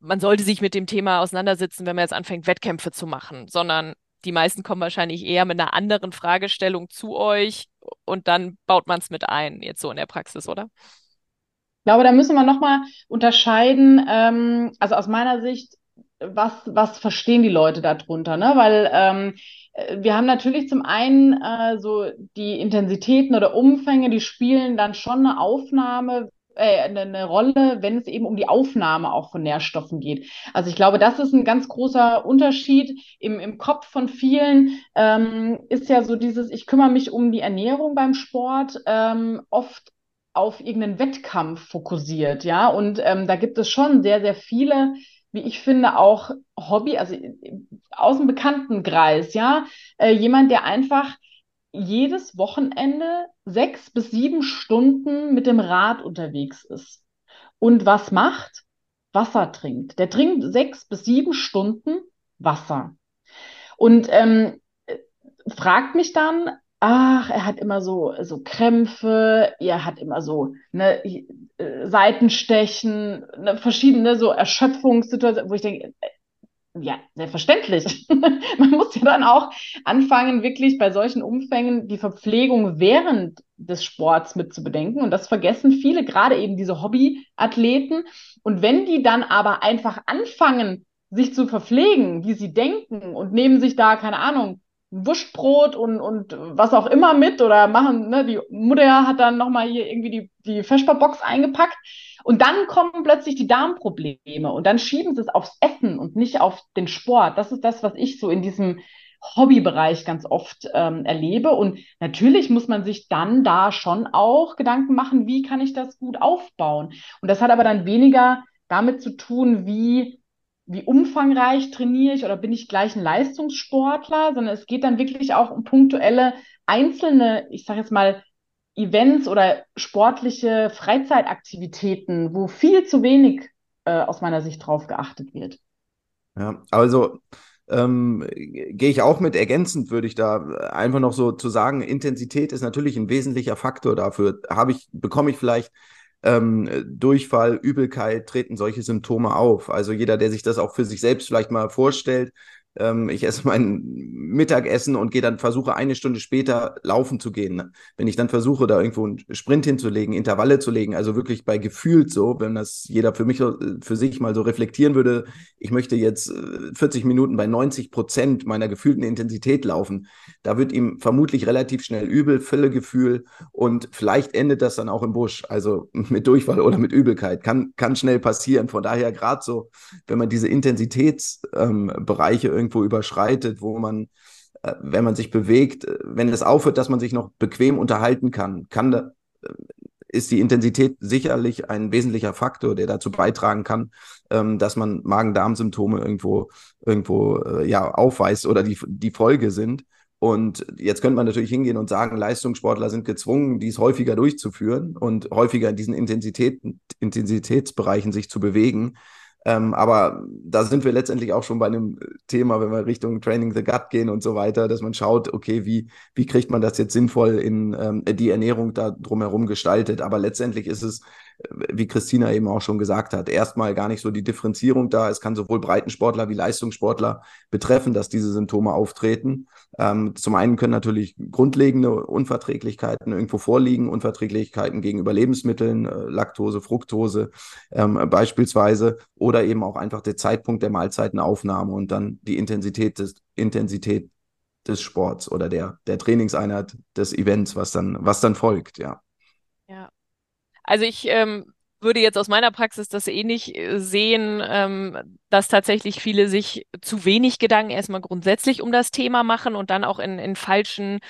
man sollte sich mit dem Thema auseinandersetzen, wenn man jetzt anfängt, Wettkämpfe zu machen, sondern die meisten kommen wahrscheinlich eher mit einer anderen Fragestellung zu euch und dann baut man es mit ein, jetzt so in der Praxis, oder? Glaube, da müssen wir nochmal unterscheiden, ähm, also aus meiner Sicht, was, was verstehen die Leute darunter, ne? Weil ähm, äh, wir haben natürlich zum einen äh, so die Intensitäten oder Umfänge, die spielen dann schon eine Aufnahme, äh, eine, eine Rolle, wenn es eben um die Aufnahme auch von Nährstoffen geht. Also ich glaube, das ist ein ganz großer Unterschied im, im Kopf von vielen. Ähm, ist ja so dieses, ich kümmere mich um die Ernährung beim Sport, ähm, oft auf irgendeinen Wettkampf fokussiert, ja. Und ähm, da gibt es schon sehr, sehr viele, wie ich finde, auch Hobby, also aus dem Bekanntenkreis, ja. Äh, jemand, der einfach jedes Wochenende sechs bis sieben Stunden mit dem Rad unterwegs ist. Und was macht? Wasser trinkt. Der trinkt sechs bis sieben Stunden Wasser. Und ähm, fragt mich dann, ach, er hat immer so, so Krämpfe, er hat immer so ne, äh, Seitenstechen, ne, verschiedene so Erschöpfungssituationen, wo ich denke, äh, ja, selbstverständlich. Man muss ja dann auch anfangen, wirklich bei solchen Umfängen die Verpflegung während des Sports mit zu bedenken. Und das vergessen viele, gerade eben diese Hobbyathleten. Und wenn die dann aber einfach anfangen, sich zu verpflegen, wie sie denken und nehmen sich da, keine Ahnung, Wurstbrot und, und was auch immer mit oder machen, ne, die Mutter hat dann nochmal hier irgendwie die, die Vesperbox eingepackt und dann kommen plötzlich die Darmprobleme und dann schieben sie es aufs Essen und nicht auf den Sport. Das ist das, was ich so in diesem Hobbybereich ganz oft ähm, erlebe. Und natürlich muss man sich dann da schon auch Gedanken machen, wie kann ich das gut aufbauen. Und das hat aber dann weniger damit zu tun, wie wie umfangreich trainiere ich oder bin ich gleich ein Leistungssportler, sondern es geht dann wirklich auch um punktuelle einzelne, ich sage jetzt mal, Events oder sportliche Freizeitaktivitäten, wo viel zu wenig äh, aus meiner Sicht drauf geachtet wird. Ja, also ähm, gehe ich auch mit ergänzend, würde ich da einfach noch so zu sagen, Intensität ist natürlich ein wesentlicher Faktor dafür. Habe ich, bekomme ich vielleicht ähm, Durchfall, Übelkeit, treten solche Symptome auf. Also jeder, der sich das auch für sich selbst vielleicht mal vorstellt, ähm, ich esse mein Mittagessen und gehe dann versuche eine Stunde später laufen zu gehen. Wenn ich dann versuche, da irgendwo einen Sprint hinzulegen, Intervalle zu legen, also wirklich bei gefühlt so, wenn das jeder für mich für sich mal so reflektieren würde, ich möchte jetzt 40 äh, Minuten bei 90 Prozent meiner gefühlten Intensität laufen, da wird ihm vermutlich relativ schnell übel, Völlegefühl und vielleicht endet das dann auch im Busch, also mit Durchfall oder mit Übelkeit. Kann, kann schnell passieren. Von daher gerade so, wenn man diese Intensitätsbereiche ähm, irgendwie irgendwo überschreitet, wo man, äh, wenn man sich bewegt, äh, wenn es aufhört, dass man sich noch bequem unterhalten kann, kann da, äh, ist die Intensität sicherlich ein wesentlicher Faktor, der dazu beitragen kann, ähm, dass man Magen-Darm-Symptome irgendwo, irgendwo äh, ja, aufweist oder die, die Folge sind. Und jetzt könnte man natürlich hingehen und sagen, Leistungssportler sind gezwungen, dies häufiger durchzuführen und häufiger in diesen Intensität, Intensitätsbereichen sich zu bewegen. Ähm, aber da sind wir letztendlich auch schon bei einem Thema, wenn wir Richtung Training the Gut gehen und so weiter, dass man schaut, okay, wie, wie kriegt man das jetzt sinnvoll in ähm, die Ernährung da drumherum gestaltet. Aber letztendlich ist es wie Christina eben auch schon gesagt hat, erstmal gar nicht so die Differenzierung da. Es kann sowohl Breitensportler wie Leistungssportler betreffen, dass diese Symptome auftreten. Ähm, zum einen können natürlich grundlegende Unverträglichkeiten irgendwo vorliegen, Unverträglichkeiten gegenüber Lebensmitteln, äh, Laktose, Fructose ähm, beispielsweise, oder eben auch einfach der Zeitpunkt der Mahlzeitenaufnahme und dann die Intensität des, Intensität des Sports oder der, der Trainingseinheit des Events, was dann, was dann folgt, ja. Ja. Also ich ähm, würde jetzt aus meiner Praxis das ähnlich eh sehen, ähm, dass tatsächlich viele sich zu wenig Gedanken erstmal grundsätzlich um das Thema machen und dann auch in, in falschen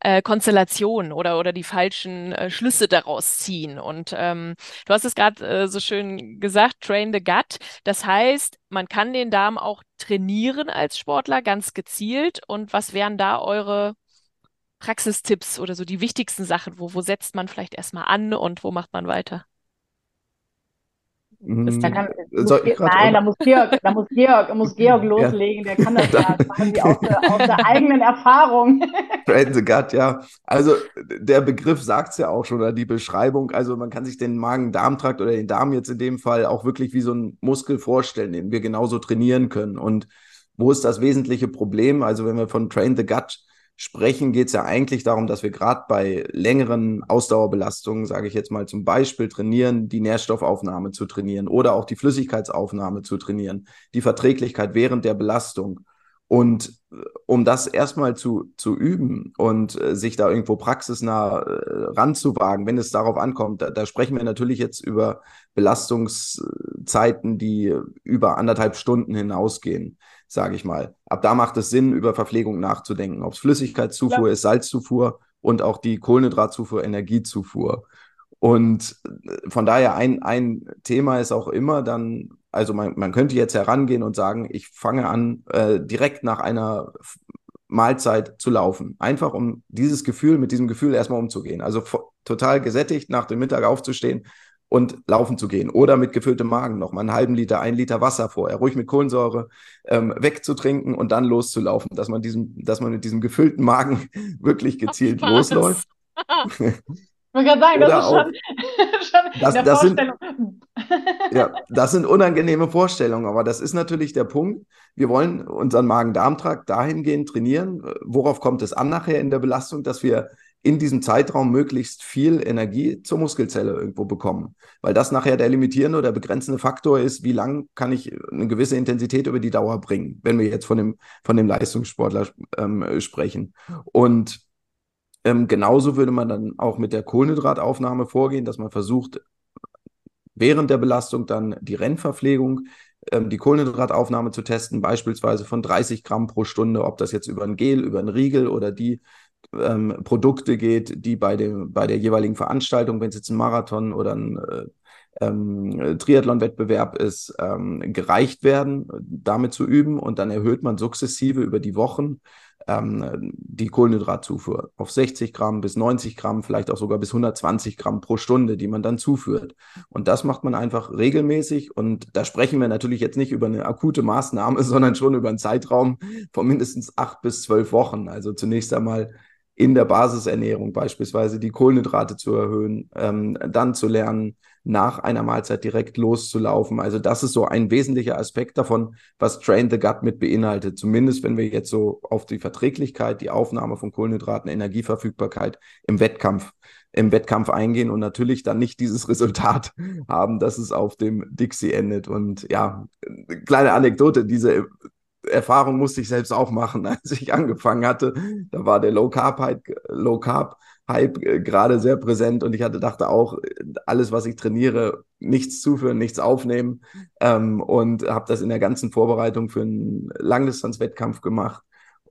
äh, Konstellationen oder, oder die falschen äh, Schlüsse daraus ziehen. Und ähm, du hast es gerade äh, so schön gesagt, train the gut. Das heißt, man kann den Darm auch trainieren als Sportler ganz gezielt. Und was wären da eure Praxistipps oder so die wichtigsten Sachen? Wo, wo setzt man vielleicht erstmal an und wo macht man weiter? Da kann, muss, nein, da muss, Georg, da muss Georg, muss Georg loslegen, der kann das ja quasi aus der, aus der eigenen Erfahrung. Train the Gut, ja. Also der Begriff sagt es ja auch schon, oder die Beschreibung. Also man kann sich den Magen-Darm-Trakt oder den Darm jetzt in dem Fall auch wirklich wie so einen Muskel vorstellen, den wir genauso trainieren können. Und wo ist das wesentliche Problem? Also wenn wir von Train the Gut sprechen, geht es ja eigentlich darum, dass wir gerade bei längeren Ausdauerbelastungen, sage ich jetzt mal zum Beispiel, trainieren, die Nährstoffaufnahme zu trainieren oder auch die Flüssigkeitsaufnahme zu trainieren, die Verträglichkeit während der Belastung. Und äh, um das erstmal zu, zu üben und äh, sich da irgendwo praxisnah äh, ranzuwagen, wenn es darauf ankommt, da, da, sprechen wir natürlich jetzt über Belastungszeiten, die über anderthalb Stunden hinausgehen sage ich mal. Ab da macht es Sinn, über Verpflegung nachzudenken, ob es Flüssigkeitszufuhr ja. ist, Salzzufuhr und auch die Kohlenhydratzufuhr, Energiezufuhr. Und äh, von daher ein, ein Thema ist auch immer dann, also man, man könnte jetzt herangehen und sagen, ich fange an, äh, direkt nach einer Mahlzeit zu laufen. Einfach um dieses Gefühl, mit diesem Gefühl erstmal umzugehen. Also total gesättigt nach dem Mittag aufzustehen und laufen zu gehen oder mit gefülltem Magen noch mal einen halben Liter, ein Liter Wasser vorher, ruhig mit Kohlensäure ähm, wegzutrinken und dann loszulaufen, dass man diesem, dass man mit diesem gefüllten Magen wirklich gezielt losläuft. Ich wollte gerade sagen, das ist schon, schon das, das Sind, ja, das sind unangenehme Vorstellungen, aber das ist natürlich der Punkt. Wir wollen unseren Magen-Darm-Trakt dahingehend trainieren. Worauf kommt es an nachher in der Belastung, dass wir in diesem Zeitraum möglichst viel Energie zur Muskelzelle irgendwo bekommen. Weil das nachher der limitierende oder begrenzende Faktor ist, wie lang kann ich eine gewisse Intensität über die Dauer bringen, wenn wir jetzt von dem, von dem Leistungssportler ähm, sprechen. Und ähm, genauso würde man dann auch mit der Kohlenhydrataufnahme vorgehen, dass man versucht, während der Belastung dann die Rennverpflegung ähm, die Kohlenhydrataufnahme zu testen, beispielsweise von 30 Gramm pro Stunde, ob das jetzt über ein Gel, über ein Riegel oder die ähm, Produkte geht, die bei, dem, bei der jeweiligen Veranstaltung, wenn es jetzt ein Marathon oder ein äh, ähm, Triathlon-Wettbewerb ist, ähm, gereicht werden, damit zu üben. Und dann erhöht man sukzessive über die Wochen ähm, die Kohlenhydratzufuhr auf 60 Gramm bis 90 Gramm, vielleicht auch sogar bis 120 Gramm pro Stunde, die man dann zuführt. Und das macht man einfach regelmäßig. Und da sprechen wir natürlich jetzt nicht über eine akute Maßnahme, sondern schon über einen Zeitraum von mindestens acht bis zwölf Wochen. Also zunächst einmal in der Basisernährung beispielsweise die Kohlenhydrate zu erhöhen, ähm, dann zu lernen, nach einer Mahlzeit direkt loszulaufen. Also das ist so ein wesentlicher Aspekt davon, was Train the Gut mit beinhaltet. Zumindest wenn wir jetzt so auf die Verträglichkeit, die Aufnahme von Kohlenhydraten, Energieverfügbarkeit im Wettkampf im Wettkampf eingehen und natürlich dann nicht dieses Resultat haben, dass es auf dem Dixie endet. Und ja, kleine Anekdote, diese Erfahrung musste ich selbst auch machen, als ich angefangen hatte. Da war der Low Carb Hype, Low Carb Hype äh, gerade sehr präsent und ich hatte dachte auch alles, was ich trainiere, nichts zuführen, nichts aufnehmen ähm, und habe das in der ganzen Vorbereitung für einen Langdistanzwettkampf gemacht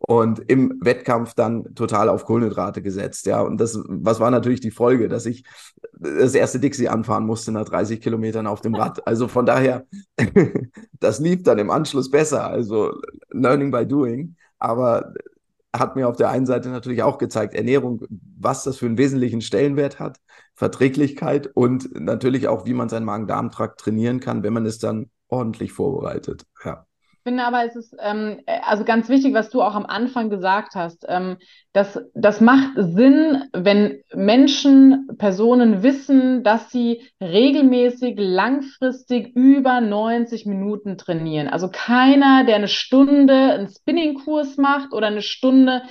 und im Wettkampf dann total auf Kohlenhydrate gesetzt. Ja, und das, was war natürlich die Folge, dass ich das erste Dixie anfahren musste nach 30 Kilometern auf dem Rad. Also von daher, das lief dann im Anschluss besser. Also Learning by Doing. Aber hat mir auf der einen Seite natürlich auch gezeigt, Ernährung, was das für einen wesentlichen Stellenwert hat, Verträglichkeit und natürlich auch, wie man seinen Magen-Darm-Trakt trainieren kann, wenn man es dann ordentlich vorbereitet. Ja. Finde aber, es ist ähm, also ganz wichtig, was du auch am Anfang gesagt hast. Ähm, das, das macht Sinn, wenn Menschen, Personen wissen, dass sie regelmäßig, langfristig über 90 Minuten trainieren. Also keiner, der eine Stunde einen Spinning-Kurs macht oder eine Stunde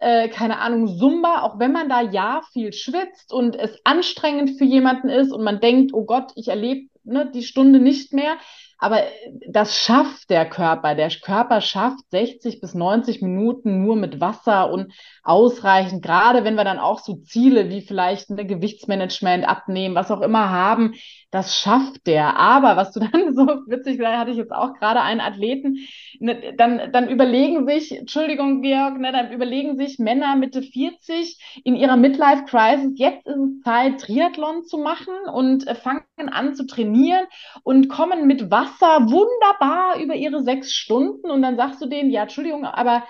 äh, keine Ahnung, Zumba, auch wenn man da ja viel schwitzt und es anstrengend für jemanden ist und man denkt, oh Gott, ich erlebe ne, die Stunde nicht mehr, aber das schafft der Körper. Der Körper schafft 60 bis 90 Minuten nur mit Wasser und ausreichend, gerade wenn wir dann auch so Ziele wie vielleicht ein Gewichtsmanagement abnehmen, was auch immer haben, das schafft der. Aber was du dann so witzig gesagt hatte ich jetzt auch gerade einen Athleten, ne, dann, dann überlegen sich, Entschuldigung, Georg, ne, dann überlegen sich Männer Mitte 40 in ihrer Midlife Crisis, jetzt ist es Zeit, Triathlon zu machen und äh, fangen an zu trainieren und kommen mit Wasser wunderbar über ihre sechs Stunden und dann sagst du denen, ja, Entschuldigung, aber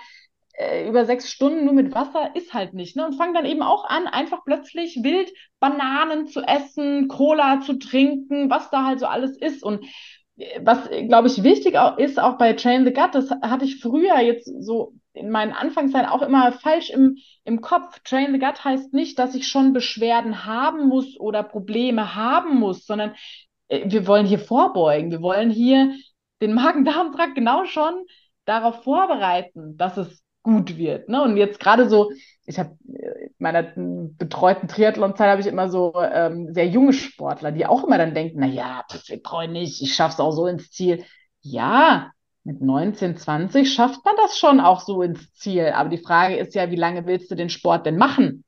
äh, über sechs Stunden nur mit Wasser ist halt nicht. Ne? Und fangen dann eben auch an, einfach plötzlich wild Bananen zu essen, Cola zu trinken, was da halt so alles ist. Und äh, was, glaube ich, wichtig auch ist, auch bei Train the Gut, das hatte ich früher jetzt so in meinen Anfangszeiten auch immer falsch im, im Kopf. Train the Gut heißt nicht, dass ich schon Beschwerden haben muss oder Probleme haben muss, sondern äh, wir wollen hier vorbeugen. Wir wollen hier den Magen-Darm-Trakt genau schon darauf vorbereiten, dass es gut wird. Ne? Und jetzt gerade so, ich habe in meiner betreuten Triathlon-Zeit habe ich immer so ähm, sehr junge Sportler, die auch immer dann denken, naja, ich brauche nicht, ich schaffe es auch so ins Ziel. Ja, mit 19, 20 schafft man das schon auch so ins Ziel. Aber die Frage ist ja, wie lange willst du den Sport denn machen?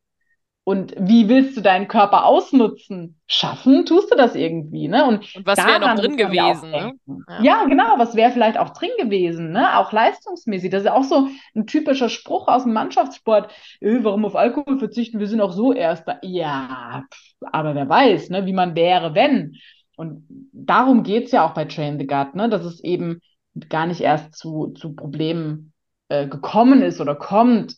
Und wie willst du deinen Körper ausnutzen? Schaffen, tust du das irgendwie, ne? Und, und was wäre noch drin gewesen, ne? Ja. ja. genau, was wäre vielleicht auch drin gewesen, ne? Auch leistungsmäßig. Das ist auch so ein typischer Spruch aus dem Mannschaftssport. Äh, warum auf Alkohol verzichten? Wir sind auch so Erster. Ja, aber wer weiß, ne? Wie man wäre, wenn. Und darum geht es ja auch bei Train the Gut, ne? Dass es eben gar nicht erst zu, zu Problemen äh, gekommen ist oder kommt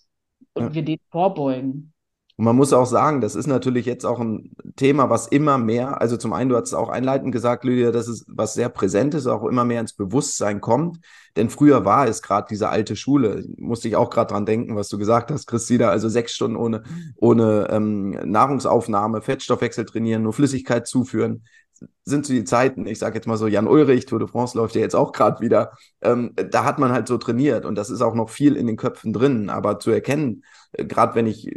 und ja. wir denen vorbeugen. Und man muss auch sagen, das ist natürlich jetzt auch ein Thema, was immer mehr, also zum einen, du hast es auch einleitend gesagt, Lydia, dass es was sehr Präsentes, auch immer mehr ins Bewusstsein kommt. Denn früher war es gerade diese alte Schule. Musste ich auch gerade dran denken, was du gesagt hast, Christina. Also sechs Stunden ohne, ohne ähm, Nahrungsaufnahme, Fettstoffwechsel trainieren, nur Flüssigkeit zuführen sind so die Zeiten, ich sage jetzt mal so, Jan Ulrich, Tour de France läuft ja jetzt auch gerade wieder, ähm, da hat man halt so trainiert und das ist auch noch viel in den Köpfen drin, aber zu erkennen, äh, gerade wenn ich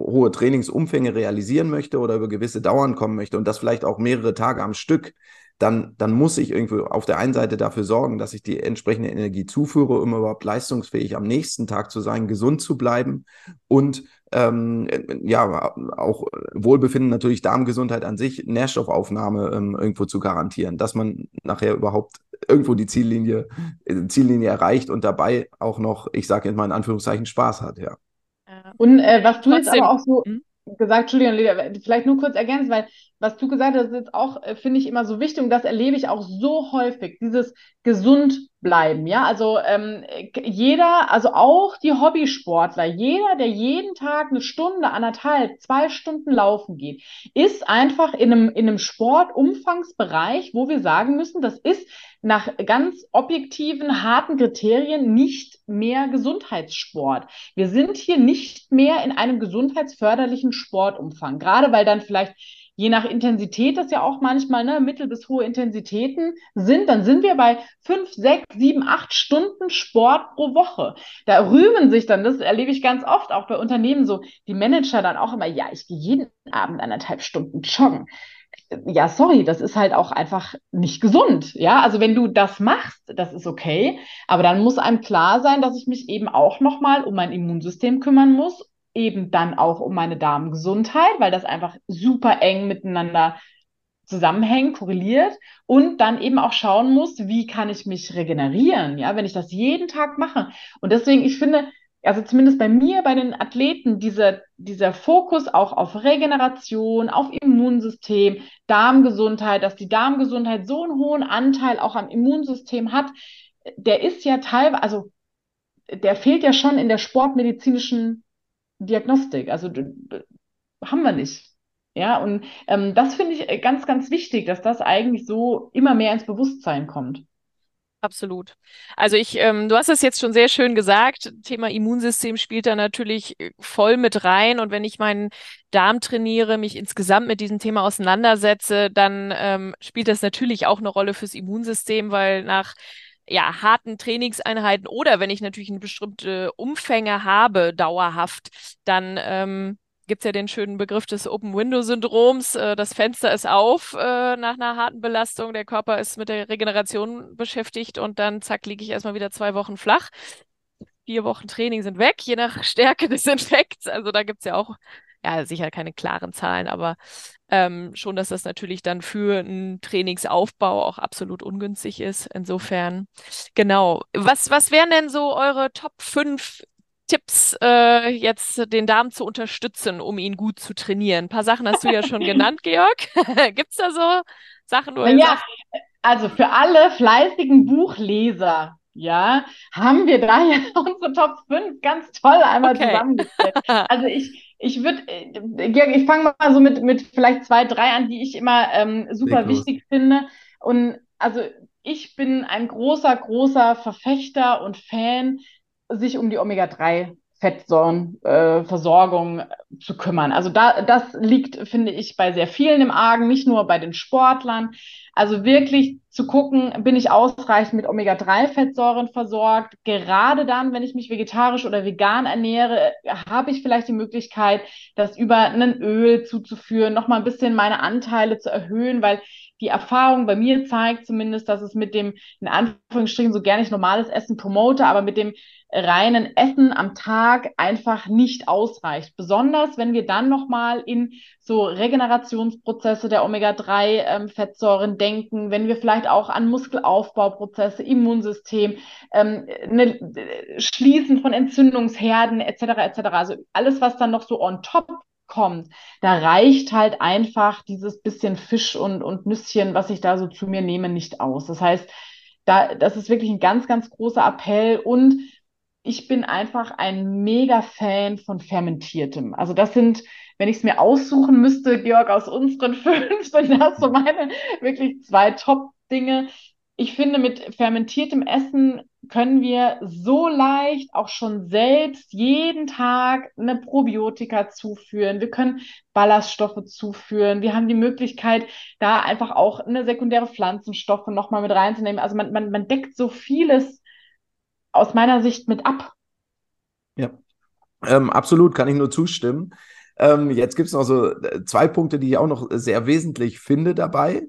hohe Trainingsumfänge realisieren möchte oder über gewisse Dauern kommen möchte und das vielleicht auch mehrere Tage am Stück, dann, dann muss ich irgendwie auf der einen Seite dafür sorgen, dass ich die entsprechende Energie zuführe, um überhaupt leistungsfähig am nächsten Tag zu sein, gesund zu bleiben und ähm, ja, auch Wohlbefinden, natürlich Darmgesundheit an sich, Nährstoffaufnahme ähm, irgendwo zu garantieren, dass man nachher überhaupt irgendwo die Ziellinie, äh, Ziellinie erreicht und dabei auch noch, ich sage jetzt mal in Anführungszeichen, Spaß hat, ja. Und äh, was du Trotzdem. jetzt aber auch so hm? gesagt, Entschuldigung, vielleicht nur kurz ergänzen, weil was du gesagt hast, ist jetzt auch, äh, finde ich, immer so wichtig und das erlebe ich auch so häufig, dieses gesund bleiben, ja, also ähm, jeder, also auch die Hobbysportler, jeder, der jeden Tag eine Stunde, anderthalb, zwei Stunden laufen geht, ist einfach in einem, in einem Sportumfangsbereich, wo wir sagen müssen, das ist nach ganz objektiven, harten Kriterien nicht mehr Gesundheitssport. Wir sind hier nicht mehr in einem gesundheitsförderlichen Sportumfang, gerade weil dann vielleicht je nach Intensität, das ja auch manchmal ne, mittel- bis hohe Intensitäten sind, dann sind wir bei fünf, sechs, sieben, acht Stunden Sport pro Woche. Da rühmen sich dann, das erlebe ich ganz oft auch bei Unternehmen so, die Manager dann auch immer, ja, ich gehe jeden Abend anderthalb Stunden joggen ja, sorry, das ist halt auch einfach nicht gesund. Ja, also wenn du das machst, das ist okay, aber dann muss einem klar sein, dass ich mich eben auch nochmal um mein Immunsystem kümmern muss, eben dann auch um meine Darmgesundheit, weil das einfach super eng miteinander zusammenhängt, korreliert und dann eben auch schauen muss, wie kann ich mich regenerieren, ja, wenn ich das jeden Tag mache. Und deswegen, ich finde, also zumindest bei mir, bei den Athleten, dieser, dieser Fokus auch auf Regeneration, auf Immunsystem, Darmgesundheit, dass die Darmgesundheit so einen hohen Anteil auch am Immunsystem hat, der ist ja teilweise, also der fehlt ja schon in der sportmedizinischen Diagnostik. Also haben wir nicht. Ja, und ähm, das finde ich ganz, ganz wichtig, dass das eigentlich so immer mehr ins Bewusstsein kommt. Absolut. Also ich, ähm, du hast es jetzt schon sehr schön gesagt. Thema Immunsystem spielt da natürlich äh, voll mit rein. Und wenn ich meinen Darm trainiere, mich insgesamt mit diesem Thema auseinandersetze, dann ähm, spielt das natürlich auch eine Rolle fürs Immunsystem, weil nach ja, harten Trainingseinheiten oder wenn ich natürlich eine bestimmte Umfänge habe, dauerhaft, dann ähm, gibt es ja den schönen Begriff des Open-Window-Syndroms. Äh, das Fenster ist auf äh, nach einer harten Belastung, der Körper ist mit der Regeneration beschäftigt und dann zack, liege ich erstmal wieder zwei Wochen flach. Vier Wochen Training sind weg, je nach Stärke des Infekts. Also da gibt es ja auch, ja, sicher keine klaren Zahlen, aber ähm, schon, dass das natürlich dann für einen Trainingsaufbau auch absolut ungünstig ist. Insofern, genau. Was, was wären denn so eure Top 5 Tipps, äh, jetzt den Darm zu unterstützen, um ihn gut zu trainieren? Ein paar Sachen hast du ja schon genannt, Georg. Gibt es da so Sachen? Wo ja, also für alle fleißigen Buchleser, ja, haben wir da ja unsere Top 5 ganz toll einmal okay. zusammengestellt. Also ich, ich würde, äh, Georg, ich fange mal so mit, mit vielleicht zwei, drei an, die ich immer ähm, super wichtig finde. Und also ich bin ein großer, großer Verfechter und Fan sich um die Omega-3 Fettsäurenversorgung äh, zu kümmern. Also da, das liegt, finde ich, bei sehr vielen im Argen, nicht nur bei den Sportlern. Also wirklich zu gucken, bin ich ausreichend mit Omega-3-Fettsäuren versorgt? Gerade dann, wenn ich mich vegetarisch oder vegan ernähre, habe ich vielleicht die Möglichkeit, das über ein Öl zuzuführen, nochmal ein bisschen meine Anteile zu erhöhen, weil die Erfahrung bei mir zeigt zumindest, dass es mit dem, in Anführungsstrichen, so gerne ich normales Essen promote, aber mit dem reinen Essen am Tag einfach nicht ausreicht. Besonders wenn wir dann nochmal in so Regenerationsprozesse der Omega-3-Fettsäuren ähm, denken, wenn wir vielleicht auch an Muskelaufbauprozesse, Immunsystem, ähm, ne, Schließen von Entzündungsherden etc. etc. Also alles, was dann noch so on top kommt, da reicht halt einfach dieses bisschen Fisch und, und Nüsschen, was ich da so zu mir nehme, nicht aus. Das heißt, da, das ist wirklich ein ganz, ganz großer Appell und ich bin einfach ein mega Fan von fermentiertem. Also das sind, wenn ich es mir aussuchen müsste, Georg, aus unseren fünf, sind das so meine wirklich zwei Top-Dinge. Ich finde, mit fermentiertem Essen können wir so leicht auch schon selbst jeden Tag eine Probiotika zuführen. Wir können Ballaststoffe zuführen. Wir haben die Möglichkeit, da einfach auch eine sekundäre Pflanzenstoffe nochmal mit reinzunehmen. Also man, man, man deckt so vieles aus meiner Sicht mit ab. Ja, ähm, absolut, kann ich nur zustimmen. Ähm, jetzt gibt es noch so äh, zwei Punkte, die ich auch noch sehr wesentlich finde dabei.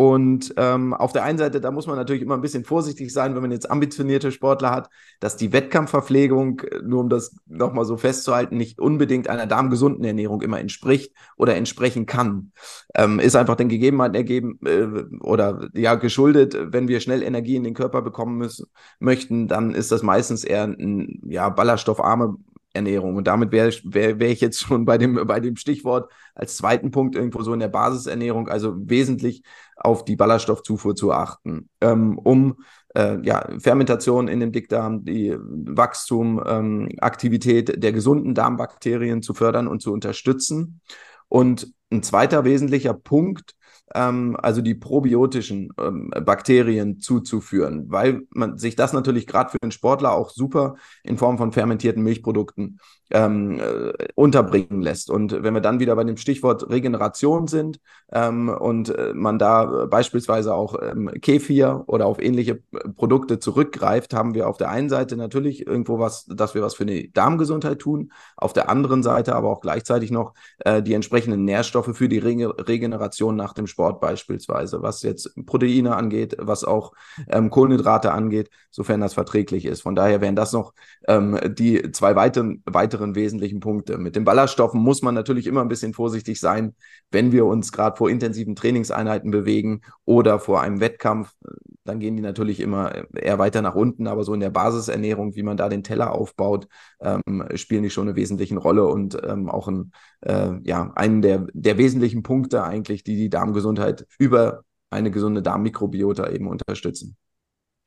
Und ähm, auf der einen Seite, da muss man natürlich immer ein bisschen vorsichtig sein, wenn man jetzt ambitionierte Sportler hat, dass die Wettkampfverpflegung, äh, nur um das nochmal so festzuhalten, nicht unbedingt einer darmgesunden Ernährung immer entspricht oder entsprechen kann. Ähm, ist einfach den Gegebenheiten ergeben äh, oder ja geschuldet, wenn wir schnell Energie in den Körper bekommen müssen, möchten, dann ist das meistens eher ein ja, ballaststoffarme Ernährung. Und damit wäre wär, wär ich jetzt schon bei dem, bei dem Stichwort als zweiten Punkt irgendwo so in der Basisernährung, also wesentlich auf die Ballaststoffzufuhr zu achten, ähm, um äh, ja, Fermentation in dem Dickdarm, die Wachstum, ähm, Aktivität der gesunden Darmbakterien zu fördern und zu unterstützen. Und ein zweiter wesentlicher Punkt ähm, also die probiotischen ähm, Bakterien zuzuführen, weil man sich das natürlich gerade für den Sportler auch super in Form von fermentierten Milchprodukten ähm, äh, unterbringen lässt. Und wenn wir dann wieder bei dem Stichwort Regeneration sind ähm, und äh, man da beispielsweise auch ähm, Kefir oder auf ähnliche äh, Produkte zurückgreift, haben wir auf der einen Seite natürlich irgendwo was, dass wir was für die Darmgesundheit tun, auf der anderen Seite aber auch gleichzeitig noch äh, die entsprechenden Nährstoffe für die Re Regeneration nach dem Sport beispielsweise, was jetzt Proteine angeht, was auch ähm, Kohlenhydrate angeht, sofern das verträglich ist. Von daher wären das noch ähm, die zwei weiteren, weiteren weiteren wesentlichen Punkte. Mit den Ballaststoffen muss man natürlich immer ein bisschen vorsichtig sein, wenn wir uns gerade vor intensiven Trainingseinheiten bewegen oder vor einem Wettkampf. Dann gehen die natürlich immer eher weiter nach unten, aber so in der Basisernährung, wie man da den Teller aufbaut, ähm, spielen die schon eine wesentliche Rolle und ähm, auch ein, äh, ja, einen der, der wesentlichen Punkte eigentlich, die die Darmgesundheit über eine gesunde Darmmikrobiota eben unterstützen.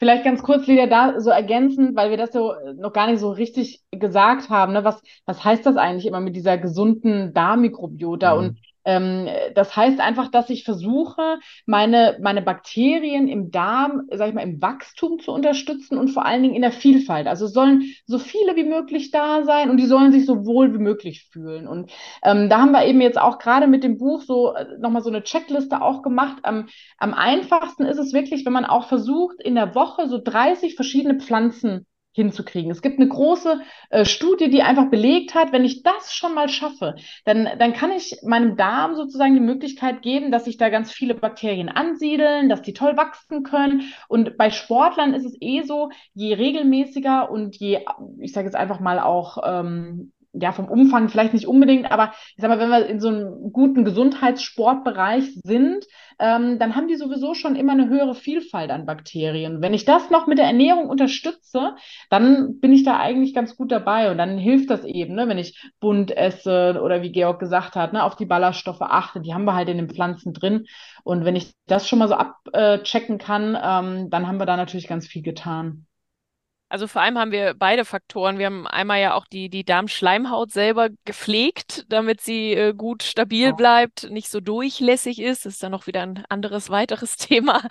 Vielleicht ganz kurz wieder da so ergänzend, weil wir das so noch gar nicht so richtig gesagt haben. Ne? Was, was heißt das eigentlich immer mit dieser gesunden Darmmikrobiota? Mhm. Und das heißt einfach, dass ich versuche, meine, meine Bakterien im Darm, sag ich mal, im Wachstum zu unterstützen und vor allen Dingen in der Vielfalt. Also sollen so viele wie möglich da sein und die sollen sich so wohl wie möglich fühlen. Und ähm, da haben wir eben jetzt auch gerade mit dem Buch so äh, nochmal so eine Checkliste auch gemacht. Am, am einfachsten ist es wirklich, wenn man auch versucht, in der Woche so 30 verschiedene Pflanzen hinzukriegen. Es gibt eine große äh, Studie, die einfach belegt hat, wenn ich das schon mal schaffe, dann, dann kann ich meinem Darm sozusagen die Möglichkeit geben, dass sich da ganz viele Bakterien ansiedeln, dass die toll wachsen können. Und bei Sportlern ist es eh so, je regelmäßiger und je, ich sage jetzt einfach mal auch, ähm, ja, vom Umfang vielleicht nicht unbedingt, aber ich sag mal, wenn wir in so einem guten Gesundheitssportbereich sind, ähm, dann haben die sowieso schon immer eine höhere Vielfalt an Bakterien. Wenn ich das noch mit der Ernährung unterstütze, dann bin ich da eigentlich ganz gut dabei und dann hilft das eben, ne, wenn ich bunt esse oder wie Georg gesagt hat, ne, auf die Ballaststoffe achte, die haben wir halt in den Pflanzen drin. Und wenn ich das schon mal so abchecken kann, ähm, dann haben wir da natürlich ganz viel getan. Also vor allem haben wir beide Faktoren. Wir haben einmal ja auch die, die Darmschleimhaut selber gepflegt, damit sie äh, gut stabil bleibt, nicht so durchlässig ist. Das ist dann noch wieder ein anderes weiteres Thema.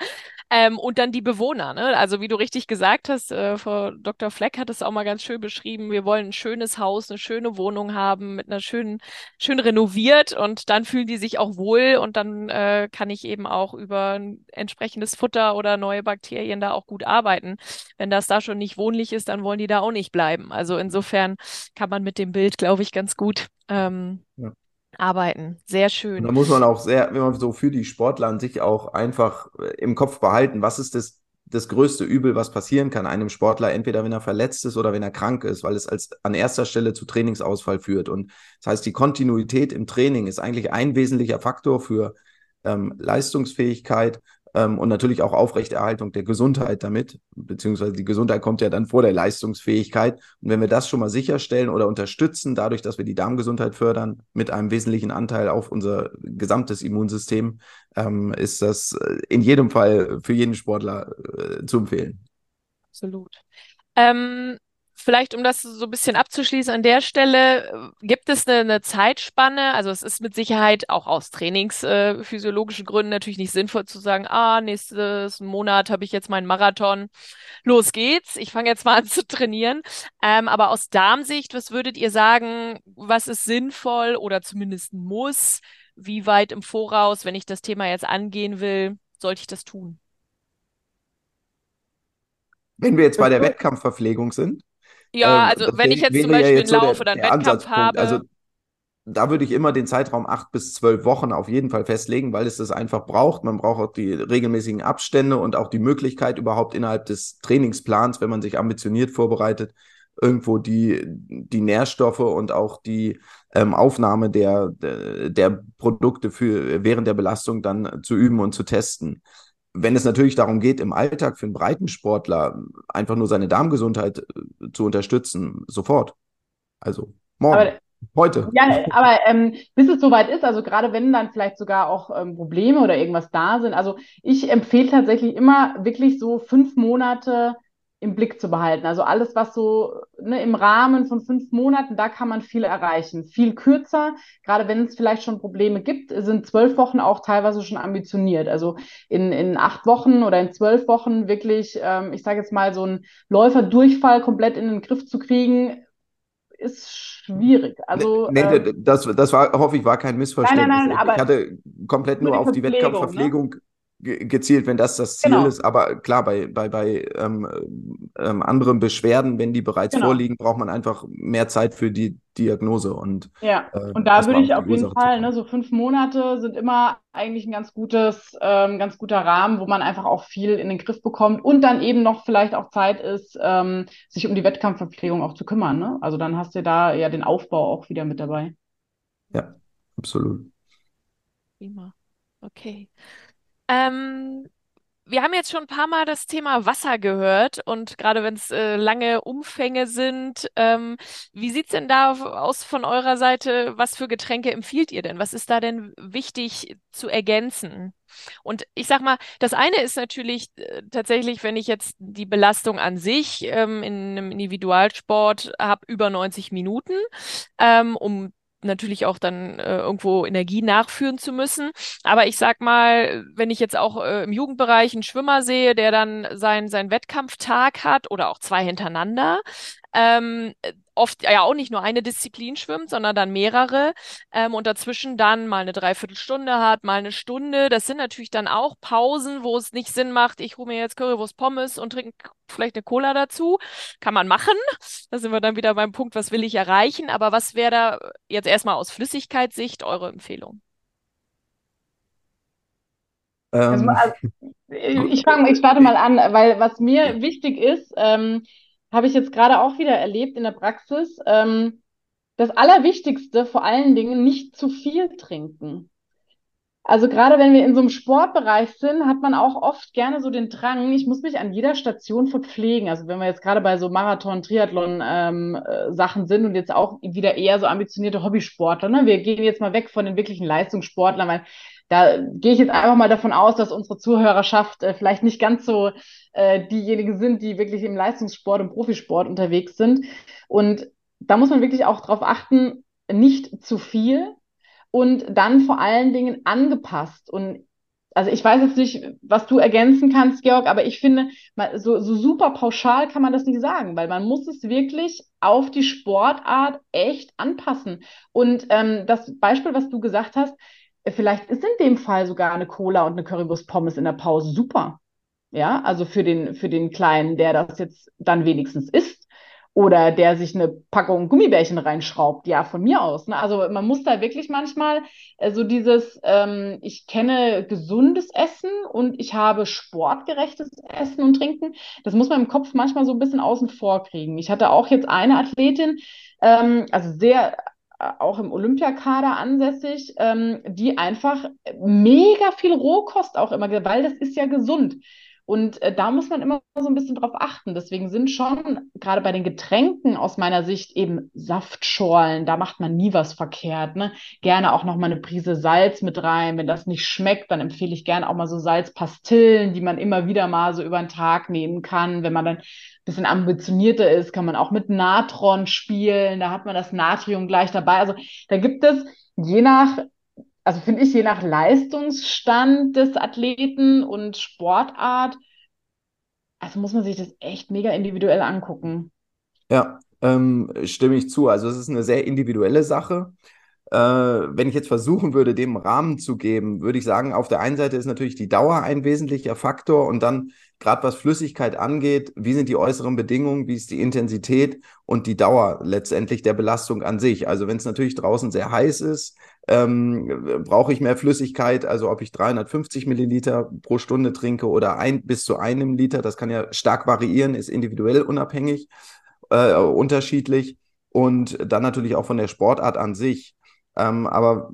Ähm, und dann die Bewohner. Ne? Also wie du richtig gesagt hast, äh, Frau Dr. Fleck hat es auch mal ganz schön beschrieben. Wir wollen ein schönes Haus, eine schöne Wohnung haben, mit einer schönen, schön renoviert und dann fühlen die sich auch wohl und dann äh, kann ich eben auch über ein entsprechendes Futter oder neue Bakterien da auch gut arbeiten. Wenn das da schon nicht wohnlich ist, dann wollen die da auch nicht bleiben. Also insofern kann man mit dem Bild, glaube ich, ganz gut ähm, ja arbeiten. Sehr schön. Und da muss man auch sehr, wenn man so für die Sportler an sich auch einfach äh, im Kopf behalten, was ist das, das größte Übel, was passieren kann einem Sportler, entweder wenn er verletzt ist oder wenn er krank ist, weil es als an erster Stelle zu Trainingsausfall führt. Und das heißt, die Kontinuität im Training ist eigentlich ein wesentlicher Faktor für ähm, Leistungsfähigkeit, ähm, und natürlich auch Aufrechterhaltung der Gesundheit damit, beziehungsweise die Gesundheit kommt ja dann vor der Leistungsfähigkeit. Und wenn wir das schon mal sicherstellen oder unterstützen, dadurch, dass wir die Darmgesundheit fördern, mit einem wesentlichen Anteil auf unser gesamtes Immunsystem, ähm, ist das äh, in jedem Fall für jeden Sportler äh, zu empfehlen. Absolut. Ähm, vielleicht, um das so ein bisschen abzuschließen an der Stelle, gibt es eine, eine Zeitspanne? Also es ist mit Sicherheit auch aus trainingsphysiologischen äh, Gründen natürlich nicht sinnvoll zu sagen, ah, nächstes Monat habe ich jetzt meinen Marathon. Los geht's. Ich fange jetzt mal an zu trainieren. Ähm, aber aus Darmsicht, was würdet ihr sagen, was ist sinnvoll oder zumindest muss? Wie weit im Voraus, wenn ich das Thema jetzt angehen will, sollte ich das tun? Wenn wir jetzt bei der Wettkampfverpflegung sind, ja, ähm, also wenn ich jetzt zum Beispiel ja jetzt einen Lauf so der, oder einen Wettkampf habe. Also da würde ich immer den Zeitraum acht bis zwölf Wochen auf jeden Fall festlegen, weil es das einfach braucht. Man braucht auch die regelmäßigen Abstände und auch die Möglichkeit überhaupt innerhalb des Trainingsplans, wenn man sich ambitioniert vorbereitet, irgendwo die, die Nährstoffe und auch die ähm, Aufnahme der, der, der Produkte für während der Belastung dann zu üben und zu testen wenn es natürlich darum geht, im Alltag für einen Breitensportler einfach nur seine Darmgesundheit äh, zu unterstützen, sofort. Also morgen. Aber, heute. Ja, aber ähm, bis es soweit ist, also gerade wenn dann vielleicht sogar auch ähm, Probleme oder irgendwas da sind, also ich empfehle tatsächlich immer wirklich so fünf Monate im Blick zu behalten. Also alles, was so ne, im Rahmen von fünf Monaten, da kann man viel erreichen. Viel kürzer, gerade wenn es vielleicht schon Probleme gibt, sind zwölf Wochen auch teilweise schon ambitioniert. Also in, in acht Wochen oder in zwölf Wochen wirklich, ähm, ich sage jetzt mal, so einen Läuferdurchfall komplett in den Griff zu kriegen, ist schwierig. Also, nee, nee äh, das, das war, hoffe ich, war kein Missverständnis. Nein, nein, nein, aber ich hatte komplett nur, auf die? Wettkampfverpflegung ne? Gezielt, wenn das das Ziel genau. ist. Aber klar, bei, bei, bei ähm, ähm, anderen Beschwerden, wenn die bereits genau. vorliegen, braucht man einfach mehr Zeit für die Diagnose. Und, ja, äh, und da würde ich auf jeden Fall, ne, so fünf Monate sind immer eigentlich ein ganz gutes, ähm, ganz guter Rahmen, wo man einfach auch viel in den Griff bekommt und dann eben noch vielleicht auch Zeit ist, ähm, sich um die Wettkampfverpflegung auch zu kümmern. Ne? Also dann hast du da ja den Aufbau auch wieder mit dabei. Ja, absolut. Prima. Okay. Ähm, wir haben jetzt schon ein paar Mal das Thema Wasser gehört und gerade wenn es äh, lange Umfänge sind, ähm, wie sieht's denn da aus von eurer Seite? Was für Getränke empfiehlt ihr denn? Was ist da denn wichtig zu ergänzen? Und ich sag mal, das eine ist natürlich äh, tatsächlich, wenn ich jetzt die Belastung an sich ähm, in einem Individualsport habe, über 90 Minuten, ähm, um natürlich auch dann äh, irgendwo Energie nachführen zu müssen. Aber ich sag mal, wenn ich jetzt auch äh, im Jugendbereich einen Schwimmer sehe, der dann sein, seinen Wettkampftag hat oder auch zwei hintereinander, ähm, oft ja auch nicht nur eine Disziplin schwimmt, sondern dann mehrere ähm, und dazwischen dann mal eine Dreiviertelstunde hat, mal eine Stunde. Das sind natürlich dann auch Pausen, wo es nicht Sinn macht, ich hole mir jetzt Currywurst Pommes und trinke vielleicht eine Cola dazu. Kann man machen. Da sind wir dann wieder beim Punkt, was will ich erreichen. Aber was wäre da jetzt erstmal aus Flüssigkeitssicht eure Empfehlung? Also, ähm, also, ich, fang, ich starte mal an, weil was mir wichtig ist, ähm, habe ich jetzt gerade auch wieder erlebt in der Praxis. Ähm, das Allerwichtigste vor allen Dingen nicht zu viel trinken. Also gerade wenn wir in so einem Sportbereich sind, hat man auch oft gerne so den Drang, ich muss mich an jeder Station verpflegen. Also wenn wir jetzt gerade bei so Marathon, Triathlon ähm, äh, Sachen sind und jetzt auch wieder eher so ambitionierte Hobbysportler, ne? wir gehen jetzt mal weg von den wirklichen Leistungssportlern, weil da gehe ich jetzt einfach mal davon aus, dass unsere Zuhörerschaft äh, vielleicht nicht ganz so äh, diejenigen sind, die wirklich im Leistungssport und Profisport unterwegs sind. Und da muss man wirklich auch darauf achten, nicht zu viel und dann vor allen Dingen angepasst. Und also ich weiß jetzt nicht, was du ergänzen kannst, Georg, aber ich finde, so, so super pauschal kann man das nicht sagen, weil man muss es wirklich auf die Sportart echt anpassen. Und ähm, das Beispiel, was du gesagt hast, Vielleicht ist in dem Fall sogar eine Cola und eine Currywurst Pommes in der Pause super. Ja, also für den, für den Kleinen, der das jetzt dann wenigstens isst oder der sich eine Packung Gummibärchen reinschraubt, ja, von mir aus. Ne? Also man muss da wirklich manchmal äh, so dieses, ähm, ich kenne gesundes Essen und ich habe sportgerechtes Essen und Trinken. Das muss man im Kopf manchmal so ein bisschen außen vor kriegen. Ich hatte auch jetzt eine Athletin, ähm, also sehr auch im Olympiakader ansässig, ähm, die einfach mega viel Rohkost auch immer, weil das ist ja gesund. Und äh, da muss man immer so ein bisschen drauf achten. Deswegen sind schon gerade bei den Getränken aus meiner Sicht eben Saftschorlen, da macht man nie was verkehrt. Ne? Gerne auch noch mal eine Prise Salz mit rein. Wenn das nicht schmeckt, dann empfehle ich gerne auch mal so Salzpastillen, die man immer wieder mal so über den Tag nehmen kann. Wenn man dann ein bisschen ambitionierter ist, kann man auch mit Natron spielen. Da hat man das Natrium gleich dabei. Also da gibt es je nach also finde ich, je nach Leistungsstand des Athleten und Sportart, also muss man sich das echt mega individuell angucken. Ja, ähm, stimme ich zu. Also es ist eine sehr individuelle Sache. Äh, wenn ich jetzt versuchen würde, dem Rahmen zu geben, würde ich sagen, auf der einen Seite ist natürlich die Dauer ein wesentlicher Faktor und dann gerade was Flüssigkeit angeht, wie sind die äußeren Bedingungen, wie ist die Intensität und die Dauer letztendlich der Belastung an sich. Also wenn es natürlich draußen sehr heiß ist, ähm, brauche ich mehr Flüssigkeit, also ob ich 350 Milliliter pro Stunde trinke oder ein, bis zu einem Liter, das kann ja stark variieren, ist individuell unabhängig, äh, unterschiedlich und dann natürlich auch von der Sportart an sich. Ähm, aber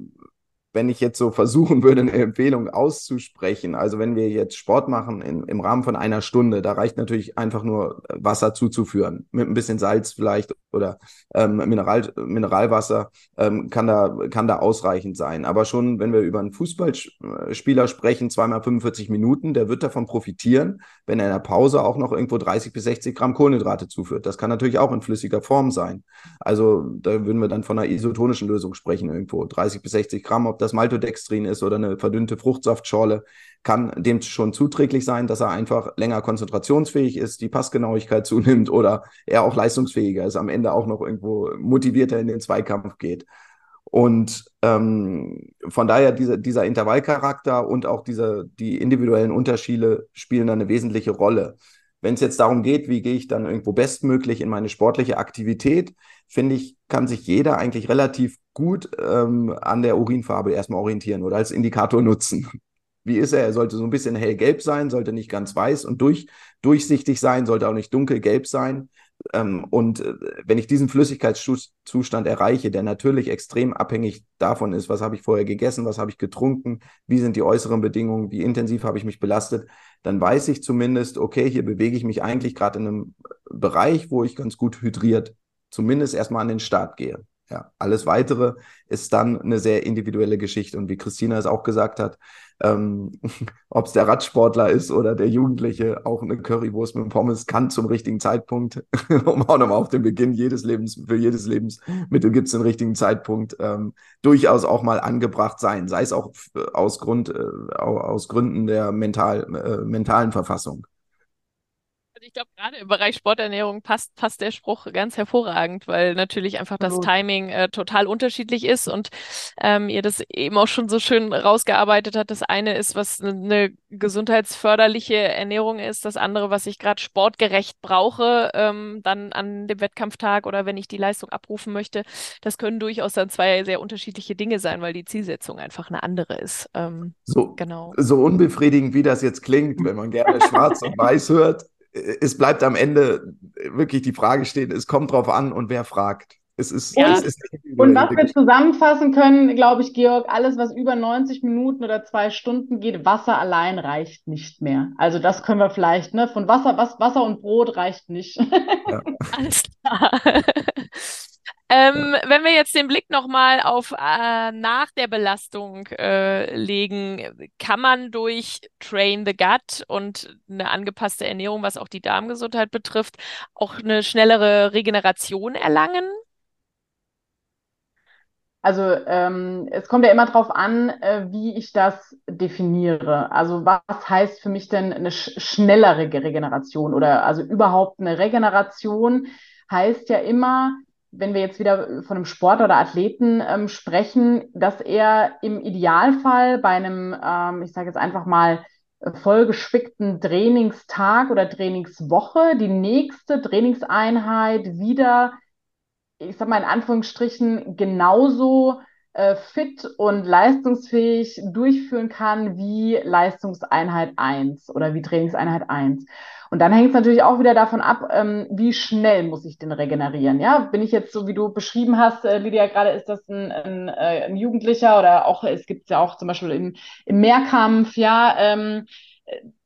wenn ich jetzt so versuchen würde, eine Empfehlung auszusprechen, also wenn wir jetzt Sport machen in, im Rahmen von einer Stunde, da reicht natürlich einfach nur Wasser zuzuführen, mit ein bisschen Salz vielleicht oder ähm, Mineral, Mineralwasser ähm, kann, da, kann da ausreichend sein. Aber schon, wenn wir über einen Fußballspieler sprechen, zweimal 45 Minuten, der wird davon profitieren, wenn er in der Pause auch noch irgendwo 30 bis 60 Gramm Kohlenhydrate zuführt. Das kann natürlich auch in flüssiger Form sein. Also da würden wir dann von einer isotonischen Lösung sprechen, irgendwo 30 bis 60 Gramm, ob das das Maltodextrin ist oder eine verdünnte Fruchtsaftschorle, kann dem schon zuträglich sein, dass er einfach länger konzentrationsfähig ist, die Passgenauigkeit zunimmt oder er auch leistungsfähiger ist, am Ende auch noch irgendwo motivierter in den Zweikampf geht. Und ähm, von daher dieser, dieser Intervallcharakter und auch diese, die individuellen Unterschiede spielen da eine wesentliche Rolle. Wenn es jetzt darum geht, wie gehe ich dann irgendwo bestmöglich in meine sportliche Aktivität, finde ich, kann sich jeder eigentlich relativ gut ähm, an der Urinfarbe erstmal orientieren oder als Indikator nutzen. Wie ist er? Er sollte so ein bisschen hellgelb sein, sollte nicht ganz weiß und durch, durchsichtig sein, sollte auch nicht dunkelgelb sein. Ähm, und äh, wenn ich diesen Flüssigkeitszustand erreiche, der natürlich extrem abhängig davon ist, was habe ich vorher gegessen, was habe ich getrunken, wie sind die äußeren Bedingungen, wie intensiv habe ich mich belastet, dann weiß ich zumindest, okay, hier bewege ich mich eigentlich gerade in einem Bereich, wo ich ganz gut hydriert zumindest erstmal an den Start gehe. Ja, alles weitere ist dann eine sehr individuelle Geschichte. Und wie Christina es auch gesagt hat, ähm, ob es der Radsportler ist oder der Jugendliche, auch eine Currywurst mit Pommes kann zum richtigen Zeitpunkt, um auch nochmal auf den Beginn jedes Lebens, für jedes Lebensmittel gibt es den richtigen Zeitpunkt, ähm, durchaus auch mal angebracht sein, sei es auch aus, Grund, äh, aus Gründen der mental, äh, mentalen Verfassung. Ich glaube, gerade im Bereich Sporternährung passt, passt der Spruch ganz hervorragend, weil natürlich einfach das Timing äh, total unterschiedlich ist und ähm, ihr das eben auch schon so schön rausgearbeitet hat. Das eine ist, was eine gesundheitsförderliche Ernährung ist, das andere, was ich gerade sportgerecht brauche, ähm, dann an dem Wettkampftag oder wenn ich die Leistung abrufen möchte. Das können durchaus dann zwei sehr unterschiedliche Dinge sein, weil die Zielsetzung einfach eine andere ist. Ähm, so, genau. so unbefriedigend, wie das jetzt klingt, wenn man gerne schwarz und weiß hört es bleibt am Ende wirklich die Frage stehen, es kommt drauf an und wer fragt. Es ist, ja. es ist und was wir zusammenfassen können, glaube ich, Georg, alles, was über 90 Minuten oder zwei Stunden geht, Wasser allein reicht nicht mehr. Also das können wir vielleicht, ne? Von Wasser, was, Wasser und Brot reicht nicht. Ja. Alles klar. Ähm, ja. Wenn wir jetzt den Blick nochmal auf äh, nach der Belastung äh, legen, kann man durch Train the Gut und eine angepasste Ernährung, was auch die Darmgesundheit betrifft, auch eine schnellere Regeneration erlangen? Also ähm, es kommt ja immer darauf an, äh, wie ich das definiere. Also was heißt für mich denn eine sch schnellere Regeneration oder also überhaupt eine Regeneration heißt ja immer, wenn wir jetzt wieder von einem Sportler oder Athleten ähm, sprechen, dass er im Idealfall bei einem, ähm, ich sage jetzt einfach mal, vollgespickten Trainingstag oder Trainingswoche die nächste Trainingseinheit wieder, ich sag mal in Anführungsstrichen, genauso äh, fit und leistungsfähig durchführen kann wie Leistungseinheit 1 oder wie Trainingseinheit 1. Und dann hängt es natürlich auch wieder davon ab, ähm, wie schnell muss ich den regenerieren. Ja, bin ich jetzt so, wie du beschrieben hast, äh, Lydia, gerade ist das ein, ein, äh, ein, Jugendlicher oder auch, es gibt ja auch zum Beispiel im, im Mehrkampf, ja, ähm,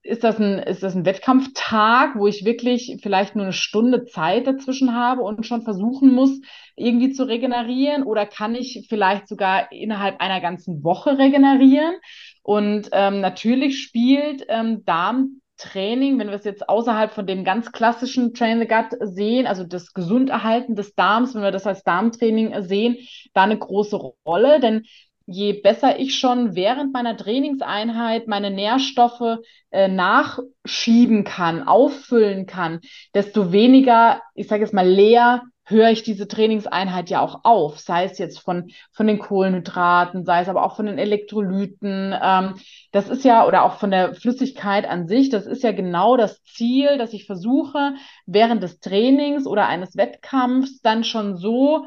ist das, ein, ist das ein Wettkampftag, wo ich wirklich vielleicht nur eine Stunde Zeit dazwischen habe und schon versuchen muss, irgendwie zu regenerieren? Oder kann ich vielleicht sogar innerhalb einer ganzen Woche regenerieren? Und ähm, natürlich spielt ähm, Darm Training, wenn wir es jetzt außerhalb von dem ganz klassischen Train the Gut sehen, also das Gesunderhalten des Darms, wenn wir das als Darmtraining sehen, da eine große Rolle. Denn je besser ich schon während meiner Trainingseinheit meine Nährstoffe äh, nachschieben kann, auffüllen kann, desto weniger, ich sage jetzt mal, leer höre ich diese Trainingseinheit ja auch auf, sei es jetzt von, von den Kohlenhydraten, sei es aber auch von den Elektrolyten. Ähm, das ist ja, oder auch von der Flüssigkeit an sich, das ist ja genau das Ziel, dass ich versuche, während des Trainings oder eines Wettkampfs dann schon so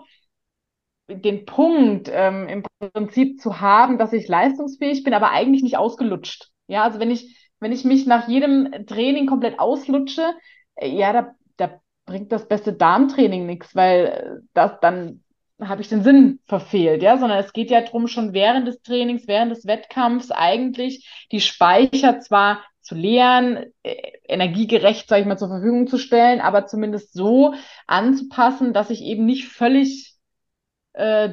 den Punkt ähm, im Prinzip zu haben, dass ich leistungsfähig bin, aber eigentlich nicht ausgelutscht. Ja, also wenn ich, wenn ich mich nach jedem Training komplett auslutsche, äh, ja, da, da bringt das beste Darmtraining nichts, weil äh, das dann habe ich den Sinn verfehlt, ja, sondern es geht ja darum, schon während des Trainings, während des Wettkampfs eigentlich die Speicher zwar zu leeren, äh, energiegerecht, sage ich mal, zur Verfügung zu stellen, aber zumindest so anzupassen, dass ich eben nicht völlig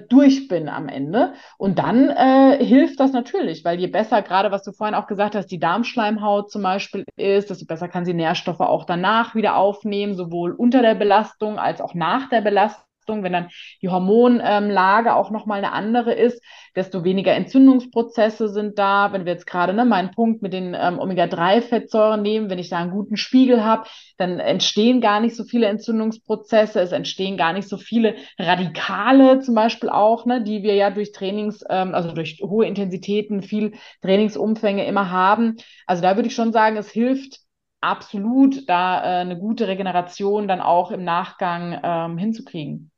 durch bin am Ende. Und dann äh, hilft das natürlich, weil je besser, gerade was du vorhin auch gesagt hast, die Darmschleimhaut zum Beispiel ist, desto besser kann sie Nährstoffe auch danach wieder aufnehmen, sowohl unter der Belastung als auch nach der Belastung. Wenn dann die Hormonlage auch nochmal eine andere ist, desto weniger Entzündungsprozesse sind da. Wenn wir jetzt gerade ne, meinen Punkt mit den ähm, Omega-3-Fettsäuren nehmen, wenn ich da einen guten Spiegel habe, dann entstehen gar nicht so viele Entzündungsprozesse, es entstehen gar nicht so viele Radikale zum Beispiel auch, ne, die wir ja durch Trainings, ähm, also durch hohe Intensitäten, viel Trainingsumfänge immer haben. Also da würde ich schon sagen, es hilft absolut, da äh, eine gute Regeneration dann auch im Nachgang ähm, hinzukriegen.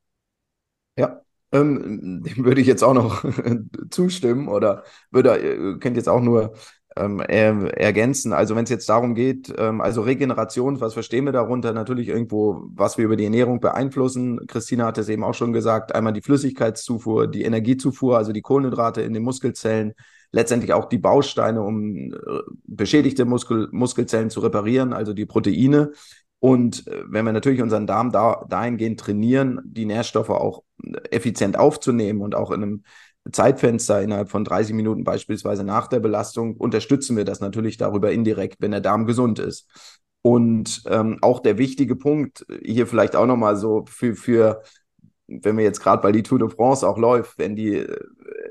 Ja, ähm, dem würde ich jetzt auch noch zustimmen oder würde, äh, könnt jetzt auch nur ähm, er, ergänzen. Also wenn es jetzt darum geht, ähm, also Regeneration, was verstehen wir darunter? Natürlich irgendwo, was wir über die Ernährung beeinflussen. Christina hat es eben auch schon gesagt, einmal die Flüssigkeitszufuhr, die Energiezufuhr, also die Kohlenhydrate in den Muskelzellen, letztendlich auch die Bausteine, um äh, beschädigte Muskel, Muskelzellen zu reparieren, also die Proteine. Und äh, wenn wir natürlich unseren Darm da, dahingehend trainieren, die Nährstoffe auch effizient aufzunehmen und auch in einem Zeitfenster innerhalb von 30 Minuten beispielsweise nach der Belastung, unterstützen wir das natürlich darüber indirekt, wenn der Darm gesund ist. Und ähm, auch der wichtige Punkt, hier vielleicht auch nochmal so für, für wenn wir jetzt gerade, weil die Tour de France auch läuft, wenn die äh,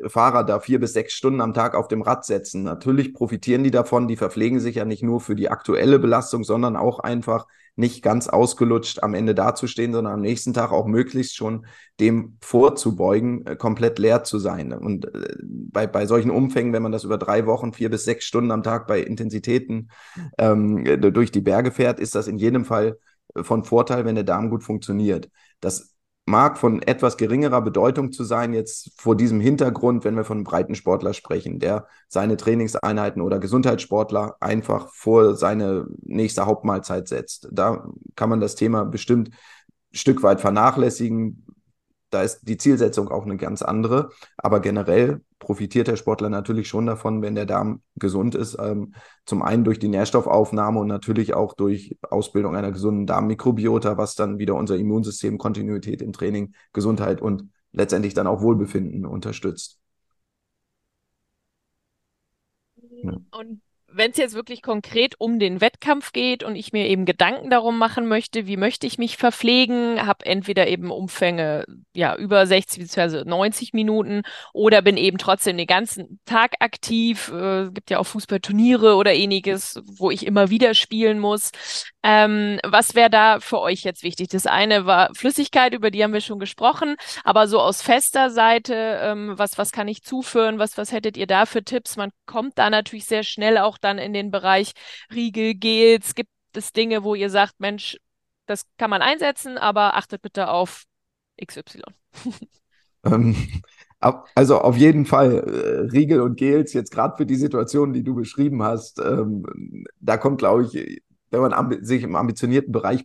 Fahrer da vier bis sechs Stunden am Tag auf dem Rad setzen, natürlich profitieren die davon, die verpflegen sich ja nicht nur für die aktuelle Belastung, sondern auch einfach nicht ganz ausgelutscht am Ende dazustehen, sondern am nächsten Tag auch möglichst schon dem vorzubeugen, äh, komplett leer zu sein. Und äh, bei, bei solchen Umfängen, wenn man das über drei Wochen, vier bis sechs Stunden am Tag bei Intensitäten ähm, durch die Berge fährt, ist das in jedem Fall von Vorteil, wenn der Darm gut funktioniert. Das mag von etwas geringerer Bedeutung zu sein, jetzt vor diesem Hintergrund, wenn wir von einem Breitensportler sprechen, der seine Trainingseinheiten oder Gesundheitssportler einfach vor seine nächste Hauptmahlzeit setzt. Da kann man das Thema bestimmt ein Stück weit vernachlässigen, da ist die Zielsetzung auch eine ganz andere. Aber generell profitiert der Sportler natürlich schon davon, wenn der Darm gesund ist. Ähm, zum einen durch die Nährstoffaufnahme und natürlich auch durch Ausbildung einer gesunden Darmmikrobiota, was dann wieder unser Immunsystem, Kontinuität im Training, Gesundheit und letztendlich dann auch Wohlbefinden unterstützt. Ja. Und wenn es jetzt wirklich konkret um den Wettkampf geht und ich mir eben Gedanken darum machen möchte, wie möchte ich mich verpflegen, habe entweder eben Umfänge ja über 60 bzw. 90 Minuten oder bin eben trotzdem den ganzen Tag aktiv. Äh, gibt ja auch Fußballturniere oder ähnliches, wo ich immer wieder spielen muss. Ähm, was wäre da für euch jetzt wichtig? Das eine war Flüssigkeit, über die haben wir schon gesprochen, aber so aus fester Seite, ähm, was, was kann ich zuführen? Was, was hättet ihr da für Tipps? Man kommt da natürlich sehr schnell auch dann in den Bereich Riegel, Gels. Gibt es Dinge, wo ihr sagt, Mensch, das kann man einsetzen, aber achtet bitte auf XY. Ähm, also auf jeden Fall äh, Riegel und Gels, jetzt gerade für die Situation, die du beschrieben hast, ähm, da kommt, glaube ich, wenn man sich im ambitionierten Bereich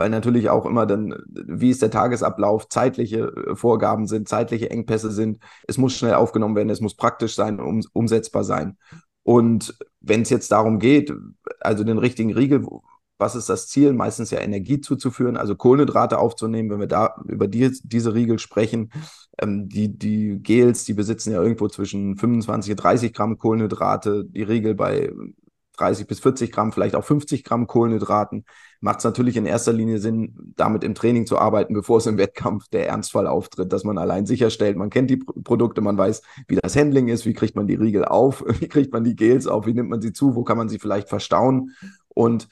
weil natürlich auch immer dann, wie ist der Tagesablauf, zeitliche äh, Vorgaben sind, zeitliche Engpässe sind. Es muss schnell aufgenommen werden, es muss praktisch sein, um, umsetzbar sein. Und wenn es jetzt darum geht, also den richtigen Riegel, was ist das Ziel? Meistens ja Energie zuzuführen, also Kohlenhydrate aufzunehmen, wenn wir da über die, diese Riegel sprechen. Ähm, die, die Gels, die besitzen ja irgendwo zwischen 25 und 30 Gramm Kohlenhydrate, die Riegel bei 30 bis 40 Gramm, vielleicht auch 50 Gramm Kohlenhydraten, macht es natürlich in erster Linie Sinn, damit im Training zu arbeiten, bevor es im Wettkampf der Ernstfall auftritt, dass man allein sicherstellt, man kennt die Produkte, man weiß, wie das Handling ist, wie kriegt man die Riegel auf, wie kriegt man die Gels auf, wie nimmt man sie zu, wo kann man sie vielleicht verstauen. Und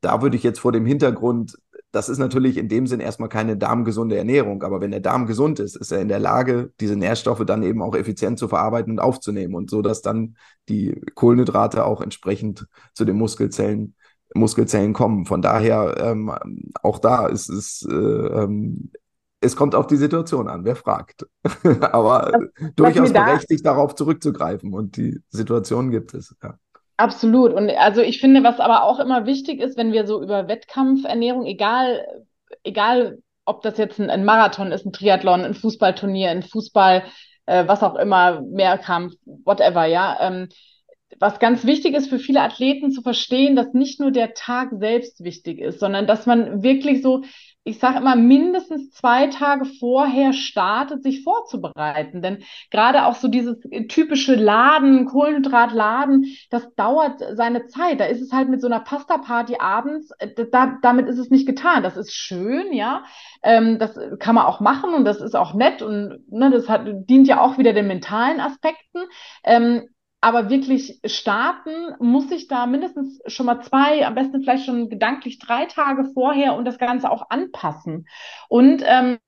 da würde ich jetzt vor dem Hintergrund das ist natürlich in dem Sinn erstmal keine darmgesunde Ernährung, aber wenn der Darm gesund ist, ist er in der Lage, diese Nährstoffe dann eben auch effizient zu verarbeiten und aufzunehmen und so, dass dann die Kohlenhydrate auch entsprechend zu den Muskelzellen Muskelzellen kommen. Von daher ähm, auch da ist es äh, ähm, es kommt auf die Situation an, wer fragt. Aber was, durchaus was berechtigt, da darauf zurückzugreifen und die Situation gibt es. Ja. Absolut. Und also ich finde, was aber auch immer wichtig ist, wenn wir so über Wettkampfernährung, egal, egal ob das jetzt ein, ein Marathon ist, ein Triathlon, ein Fußballturnier, ein Fußball, äh, was auch immer, Mehrkampf, whatever, ja. Ähm, was ganz wichtig ist für viele Athleten zu verstehen, dass nicht nur der Tag selbst wichtig ist, sondern dass man wirklich so ich sage immer, mindestens zwei Tage vorher startet, sich vorzubereiten. Denn gerade auch so dieses typische Laden, Kohlenhydratladen, das dauert seine Zeit. Da ist es halt mit so einer Pasta-Party abends, äh, da, damit ist es nicht getan. Das ist schön, ja. Ähm, das kann man auch machen und das ist auch nett und ne, das hat, dient ja auch wieder den mentalen Aspekten. Ähm, aber wirklich starten muss ich da mindestens schon mal zwei, am besten vielleicht schon gedanklich drei Tage vorher und das Ganze auch anpassen. Und ähm,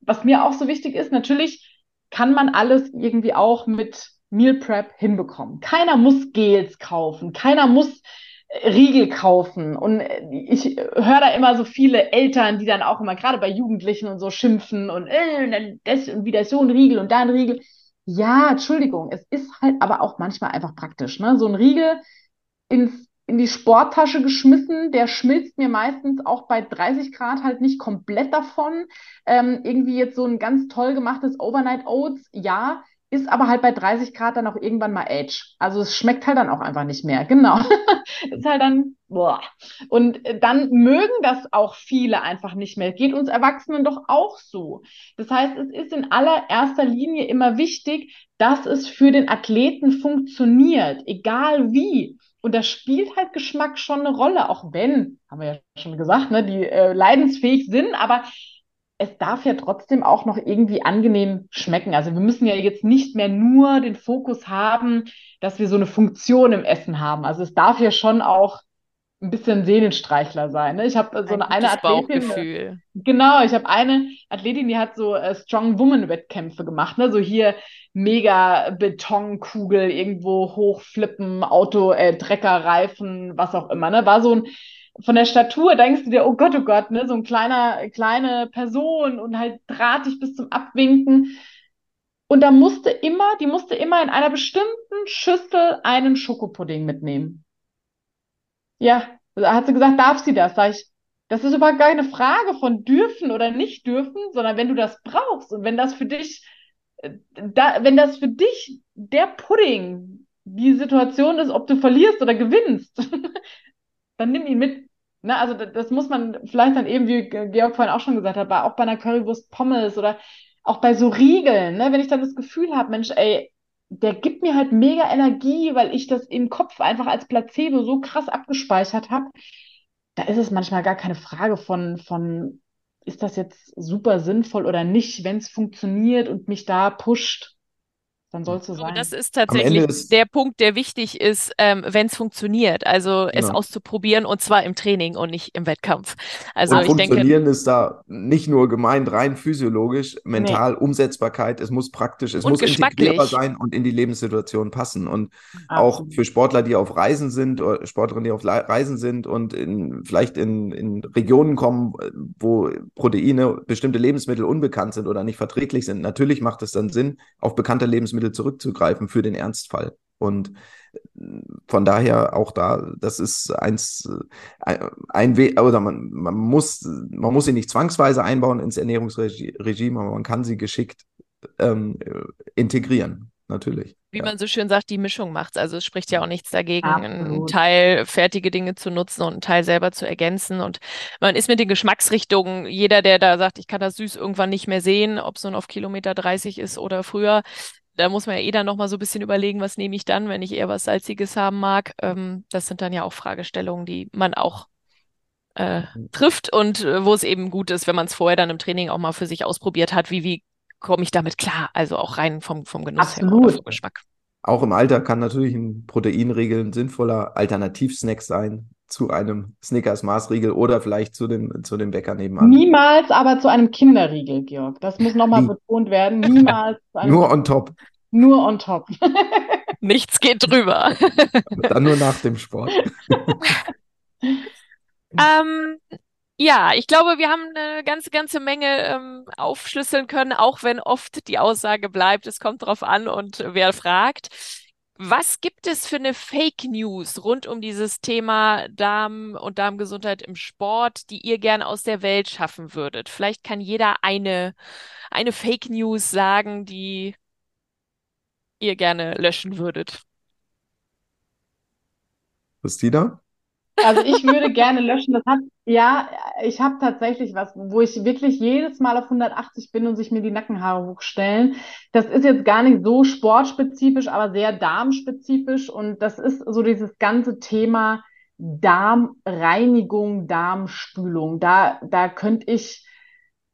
was mir auch so wichtig ist, natürlich kann man alles irgendwie auch mit Meal Prep hinbekommen. Keiner muss Gels kaufen, keiner muss äh, Riegel kaufen. Und äh, ich höre da immer so viele Eltern, die dann auch immer gerade bei Jugendlichen und so schimpfen und, äh, das und wieder so ein Riegel und da ein Riegel. Ja, Entschuldigung, es ist halt aber auch manchmal einfach praktisch. Ne? So ein Riegel ins, in die Sporttasche geschmissen, der schmilzt mir meistens auch bei 30 Grad halt nicht komplett davon. Ähm, irgendwie jetzt so ein ganz toll gemachtes Overnight Oats, ja, ist aber halt bei 30 Grad dann auch irgendwann mal Age. Also es schmeckt halt dann auch einfach nicht mehr. Genau. ist halt dann, boah. Und dann mögen das auch viele einfach nicht mehr. Geht uns Erwachsenen doch auch so. Das heißt, es ist in allererster Linie immer wichtig, dass es für den Athleten funktioniert, egal wie. Und da spielt halt Geschmack schon eine Rolle, auch wenn, haben wir ja schon gesagt, ne, die äh, leidensfähig sind, aber es darf ja trotzdem auch noch irgendwie angenehm schmecken. Also wir müssen ja jetzt nicht mehr nur den Fokus haben, dass wir so eine Funktion im Essen haben. Also es darf ja schon auch ein bisschen Seelenstreichler sein. Ne? Ich habe so ein eine, eine Athletin. Bauchgefühl. Genau, ich habe eine Athletin, die hat so äh, Strong Woman Wettkämpfe gemacht. Ne? So hier mega Betonkugel irgendwo hochflippen, Auto, äh, Trecker, Reifen, was auch immer. Ne? War so ein von der Statur denkst du dir, oh Gott, oh Gott, ne, so ein kleiner, kleine Person und halt drahtig bis zum Abwinken. Und da musste immer, die musste immer in einer bestimmten Schüssel einen Schokopudding mitnehmen. Ja, da hat sie gesagt, darf sie das? Sag ich, das ist überhaupt keine Frage von dürfen oder nicht dürfen, sondern wenn du das brauchst und wenn das für dich, äh, da, wenn das für dich der Pudding die Situation ist, ob du verlierst oder gewinnst, dann nimm ihn mit. Ne, also das, das, muss man vielleicht dann eben, wie Georg vorhin auch schon gesagt hat, auch bei einer Currywurst Pommes oder auch bei so Riegeln, ne, wenn ich dann das Gefühl habe, Mensch, ey, der gibt mir halt mega Energie, weil ich das im Kopf einfach als Placebo so krass abgespeichert habe, da ist es manchmal gar keine Frage von, von ist das jetzt super sinnvoll oder nicht, wenn es funktioniert und mich da pusht dann soll es so sein. Das ist tatsächlich ist der Punkt, der wichtig ist, ähm, wenn es funktioniert. Also genau. es auszuprobieren und zwar im Training und nicht im Wettkampf. Also und ich funktionieren denke, ist da nicht nur gemeint rein physiologisch, mental, nee. Umsetzbarkeit. Es muss praktisch, es und muss integrierbar sein und in die Lebenssituation passen. Und Absolut. auch für Sportler, die auf Reisen sind oder Sportlerinnen, die auf Reisen sind und in, vielleicht in, in Regionen kommen, wo Proteine, bestimmte Lebensmittel unbekannt sind oder nicht verträglich sind. Natürlich macht es dann Sinn, auf bekannte Lebensmittel Lebensmittel zurückzugreifen für den Ernstfall. Und äh, von daher auch da, das ist eins, äh, ein Weg, oder man, man muss, man muss sie nicht zwangsweise einbauen ins Ernährungsregime, aber man kann sie geschickt ähm, integrieren, natürlich. Wie ja. man so schön sagt, die Mischung macht Also es spricht ja auch nichts dagegen, Absolut. einen Teil fertige Dinge zu nutzen und einen Teil selber zu ergänzen. Und man ist mit den Geschmacksrichtungen, jeder, der da sagt, ich kann das süß irgendwann nicht mehr sehen, ob es nun auf Kilometer 30 ist oder früher, da muss man ja eh dann nochmal so ein bisschen überlegen, was nehme ich dann, wenn ich eher was Salziges haben mag. Ähm, das sind dann ja auch Fragestellungen, die man auch äh, trifft und äh, wo es eben gut ist, wenn man es vorher dann im Training auch mal für sich ausprobiert hat, wie, wie komme ich damit klar? Also auch rein vom, vom Genuss Absolut. her oder vom Geschmack. Auch im Alter kann natürlich ein Proteinriegel ein sinnvoller Alternativsnack sein zu einem Snickers Maßriegel oder vielleicht zu dem, zu dem Bäcker nebenan. Niemals aber zu einem Kinderriegel, Georg. Das muss nochmal betont werden. Niemals. Nur on top. Nur on top. Nichts geht drüber. Dann nur nach dem Sport. ähm, ja, ich glaube, wir haben eine ganze, ganze Menge ähm, aufschlüsseln können, auch wenn oft die Aussage bleibt, es kommt drauf an und wer fragt. Was gibt es für eine Fake News rund um dieses Thema Darm und Darmgesundheit im Sport, die ihr gerne aus der Welt schaffen würdet? Vielleicht kann jeder eine, eine Fake News sagen, die ihr gerne löschen würdet. Christina? Also ich würde gerne löschen. Das hat, ja, ich habe tatsächlich was, wo ich wirklich jedes Mal auf 180 bin und sich mir die Nackenhaare hochstellen. Das ist jetzt gar nicht so sportspezifisch, aber sehr darmspezifisch. Und das ist so dieses ganze Thema Darmreinigung, Darmspülung. Da, da könnte ich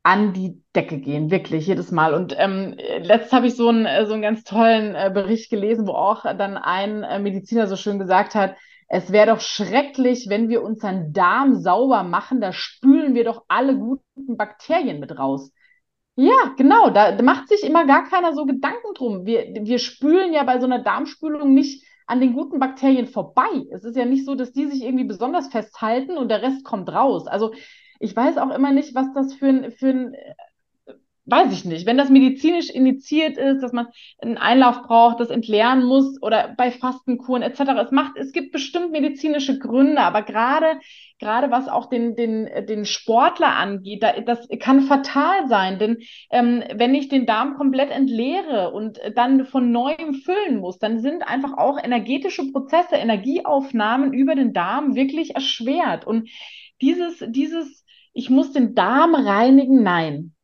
an die Decke gehen, wirklich jedes Mal. Und ähm, letztes habe ich so einen, so einen ganz tollen äh, Bericht gelesen, wo auch dann ein äh, Mediziner so schön gesagt hat, es wäre doch schrecklich, wenn wir unseren Darm sauber machen, da spülen wir doch alle guten Bakterien mit raus. Ja, genau, da macht sich immer gar keiner so Gedanken drum. Wir, wir spülen ja bei so einer Darmspülung nicht an den guten Bakterien vorbei. Es ist ja nicht so, dass die sich irgendwie besonders festhalten und der Rest kommt raus. Also ich weiß auch immer nicht, was das für ein, für ein weiß ich nicht, wenn das medizinisch indiziert ist, dass man einen Einlauf braucht, das entleeren muss oder bei Fastenkuren etc. Es macht, es gibt bestimmt medizinische Gründe, aber gerade gerade was auch den, den, den Sportler angeht, da, das kann fatal sein. Denn ähm, wenn ich den Darm komplett entleere und dann von neuem füllen muss, dann sind einfach auch energetische Prozesse, Energieaufnahmen über den Darm wirklich erschwert. Und dieses, dieses, ich muss den Darm reinigen, nein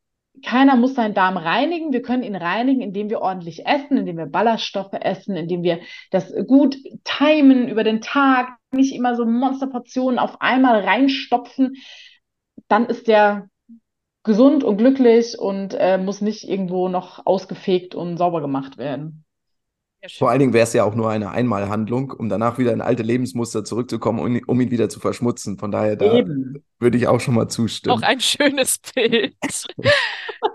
keiner muss seinen Darm reinigen. Wir können ihn reinigen, indem wir ordentlich essen, indem wir Ballaststoffe essen, indem wir das gut timen über den Tag, nicht immer so Monsterportionen auf einmal reinstopfen. Dann ist der gesund und glücklich und äh, muss nicht irgendwo noch ausgefegt und sauber gemacht werden. Vor allen Dingen wäre es ja auch nur eine Einmalhandlung, um danach wieder in alte Lebensmuster zurückzukommen, um, um ihn wieder zu verschmutzen. Von daher, da würde ich auch schon mal zustimmen. Auch ein schönes Bild.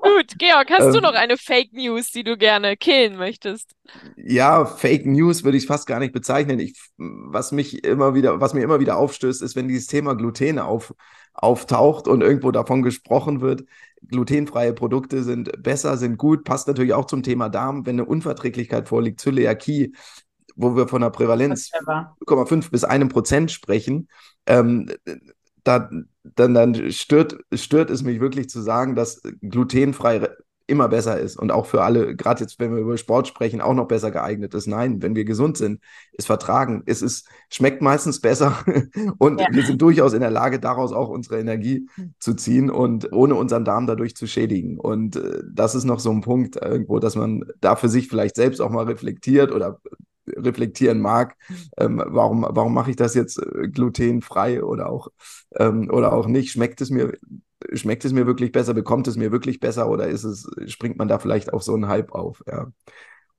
Gut, Georg, hast ähm, du noch eine Fake News, die du gerne killen möchtest? Ja, Fake News würde ich fast gar nicht bezeichnen. Ich, was mich immer wieder, was mir immer wieder aufstößt, ist, wenn dieses Thema Gluten auf, auftaucht und irgendwo davon gesprochen wird, glutenfreie Produkte sind besser, sind gut, passt natürlich auch zum Thema Darm, wenn eine Unverträglichkeit vorliegt, Zöliakie, wo wir von einer Prävalenz 0,5 bis 1 Prozent sprechen, ähm, da, dann, dann stört, stört es mich wirklich zu sagen, dass glutenfrei immer besser ist und auch für alle, gerade jetzt, wenn wir über Sport sprechen, auch noch besser geeignet ist. Nein, wenn wir gesund sind, ist vertragen. Es ist, schmeckt meistens besser und ja. wir sind durchaus in der Lage, daraus auch unsere Energie zu ziehen und ohne unseren Darm dadurch zu schädigen. Und äh, das ist noch so ein Punkt irgendwo, dass man da für sich vielleicht selbst auch mal reflektiert oder reflektieren mag, ähm, warum, warum mache ich das jetzt äh, glutenfrei oder auch, ähm, oder auch nicht? Schmeckt es mir schmeckt es mir wirklich besser, bekommt es mir wirklich besser oder ist es, springt man da vielleicht auf so einen Hype auf, ja.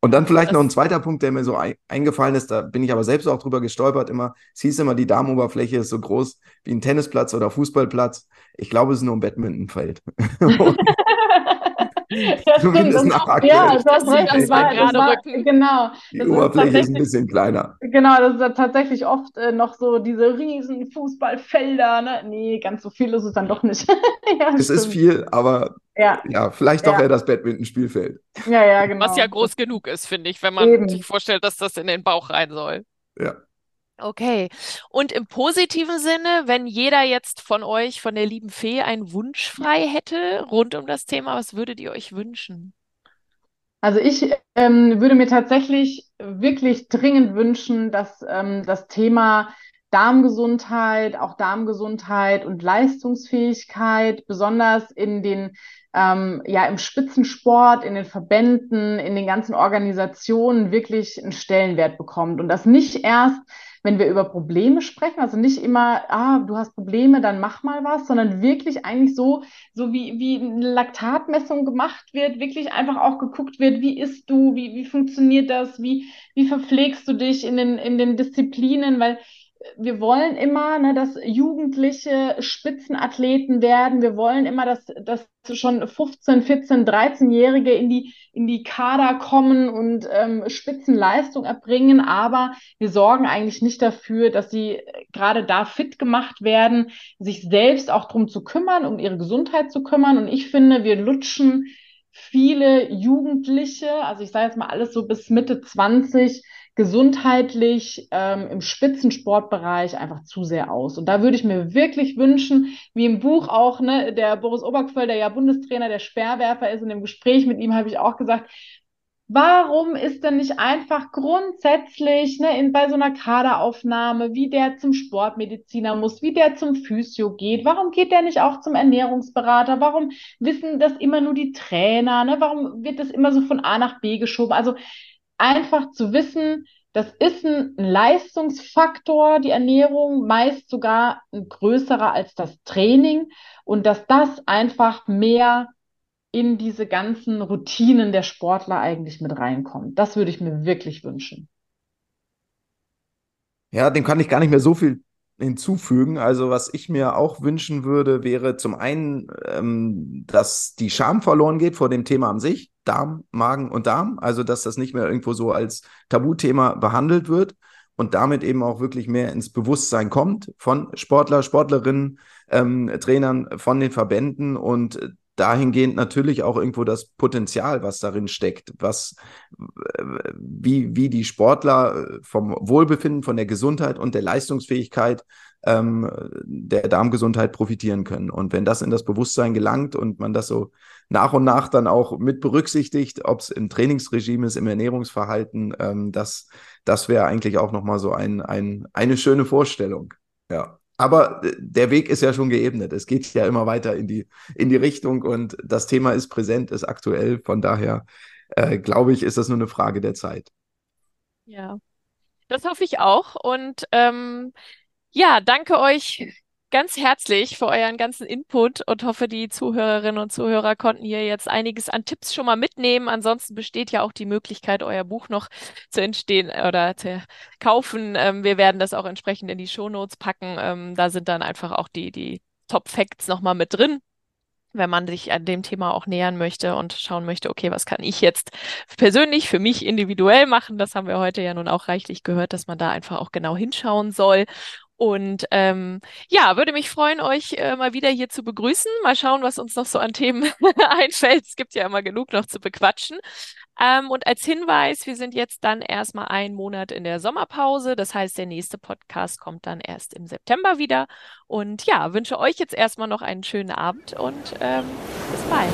Und dann vielleicht noch ein zweiter Punkt, der mir so ein, eingefallen ist, da bin ich aber selbst auch drüber gestolpert immer. Es hieß immer, die Darmoberfläche ist so groß wie ein Tennisplatz oder Fußballplatz. Ich glaube, es ist nur ein Badmintonfeld. ja, Zumindest nach aktuell. Ja, das, das, das war, das war, genau. Die Oberfläche ist, ist, ein bisschen kleiner. Genau, das ist tatsächlich oft äh, noch so diese riesen Fußballfelder. Ne? Nee, ganz so viel ist es dann doch nicht. ja, es stimmt. ist viel, aber ja, ja vielleicht doch ja. eher das Badminton-Spielfeld. Ja, ja, genau. Was ja groß genug ist, finde ich, wenn man Eben. sich vorstellt, dass das in den Bauch rein soll. Ja. Okay. Und im positiven Sinne, wenn jeder jetzt von euch, von der lieben Fee, einen Wunsch frei hätte rund um das Thema, was würdet ihr euch wünschen? Also ich ähm, würde mir tatsächlich wirklich dringend wünschen, dass ähm, das Thema Darmgesundheit, auch Darmgesundheit und Leistungsfähigkeit, besonders in den ähm, ja im Spitzensport, in den Verbänden, in den ganzen Organisationen wirklich einen Stellenwert bekommt und das nicht erst wenn wir über Probleme sprechen, also nicht immer, ah, du hast Probleme, dann mach mal was, sondern wirklich eigentlich so, so wie, wie eine Laktatmessung gemacht wird, wirklich einfach auch geguckt wird, wie isst du, wie, wie funktioniert das, wie, wie verpflegst du dich in den, in den Disziplinen, weil wir wollen immer, ne, dass Jugendliche Spitzenathleten werden. Wir wollen immer, dass, dass schon 15, 14, 13-Jährige in die, in die Kader kommen und ähm, Spitzenleistung erbringen. Aber wir sorgen eigentlich nicht dafür, dass sie gerade da fit gemacht werden, sich selbst auch drum zu kümmern, um ihre Gesundheit zu kümmern. Und ich finde, wir lutschen viele Jugendliche, also ich sage jetzt mal alles so bis Mitte 20, gesundheitlich ähm, im Spitzensportbereich einfach zu sehr aus. Und da würde ich mir wirklich wünschen, wie im Buch auch, ne, der Boris Obergföll, der ja Bundestrainer der Speerwerfer ist, in dem Gespräch mit ihm habe ich auch gesagt, Warum ist denn nicht einfach grundsätzlich ne, in, bei so einer Kaderaufnahme, wie der zum Sportmediziner muss, wie der zum Physio geht? Warum geht der nicht auch zum Ernährungsberater? Warum wissen das immer nur die Trainer? Ne? Warum wird das immer so von A nach B geschoben? Also einfach zu wissen, das ist ein Leistungsfaktor, die Ernährung, meist sogar ein größerer als das Training und dass das einfach mehr in diese ganzen Routinen der Sportler eigentlich mit reinkommt. Das würde ich mir wirklich wünschen. Ja, dem kann ich gar nicht mehr so viel hinzufügen. Also was ich mir auch wünschen würde, wäre zum einen, ähm, dass die Scham verloren geht vor dem Thema an sich, Darm, Magen und Darm. Also dass das nicht mehr irgendwo so als Tabuthema behandelt wird und damit eben auch wirklich mehr ins Bewusstsein kommt von Sportler, Sportlerinnen, ähm, Trainern, von den Verbänden und dahingehend natürlich auch irgendwo das Potenzial, was darin steckt, was, wie, wie die Sportler vom Wohlbefinden, von der Gesundheit und der Leistungsfähigkeit ähm, der Darmgesundheit profitieren können. Und wenn das in das Bewusstsein gelangt und man das so nach und nach dann auch mit berücksichtigt, ob es im Trainingsregime ist, im Ernährungsverhalten, ähm, das, das wäre eigentlich auch nochmal so ein, ein, eine schöne Vorstellung. Ja. Aber äh, der Weg ist ja schon geebnet. Es geht ja immer weiter in die, in die Richtung und das Thema ist präsent, ist aktuell. Von daher äh, glaube ich, ist das nur eine Frage der Zeit. Ja, das hoffe ich auch. Und ähm, ja, danke euch ganz herzlich für euren ganzen Input und hoffe, die Zuhörerinnen und Zuhörer konnten hier jetzt einiges an Tipps schon mal mitnehmen. Ansonsten besteht ja auch die Möglichkeit, euer Buch noch zu entstehen oder zu kaufen. Ähm, wir werden das auch entsprechend in die Shownotes packen. Ähm, da sind dann einfach auch die, die Top Facts nochmal mit drin wenn man sich an dem Thema auch nähern möchte und schauen möchte, okay, was kann ich jetzt persönlich für mich individuell machen? Das haben wir heute ja nun auch reichlich gehört, dass man da einfach auch genau hinschauen soll. Und ähm, ja, würde mich freuen, euch äh, mal wieder hier zu begrüßen. Mal schauen, was uns noch so an Themen einfällt. Es gibt ja immer genug noch zu bequatschen. Ähm, und als Hinweis, wir sind jetzt dann erstmal einen Monat in der Sommerpause. Das heißt, der nächste Podcast kommt dann erst im September wieder. Und ja, wünsche euch jetzt erstmal noch einen schönen Abend und ähm, bis bald.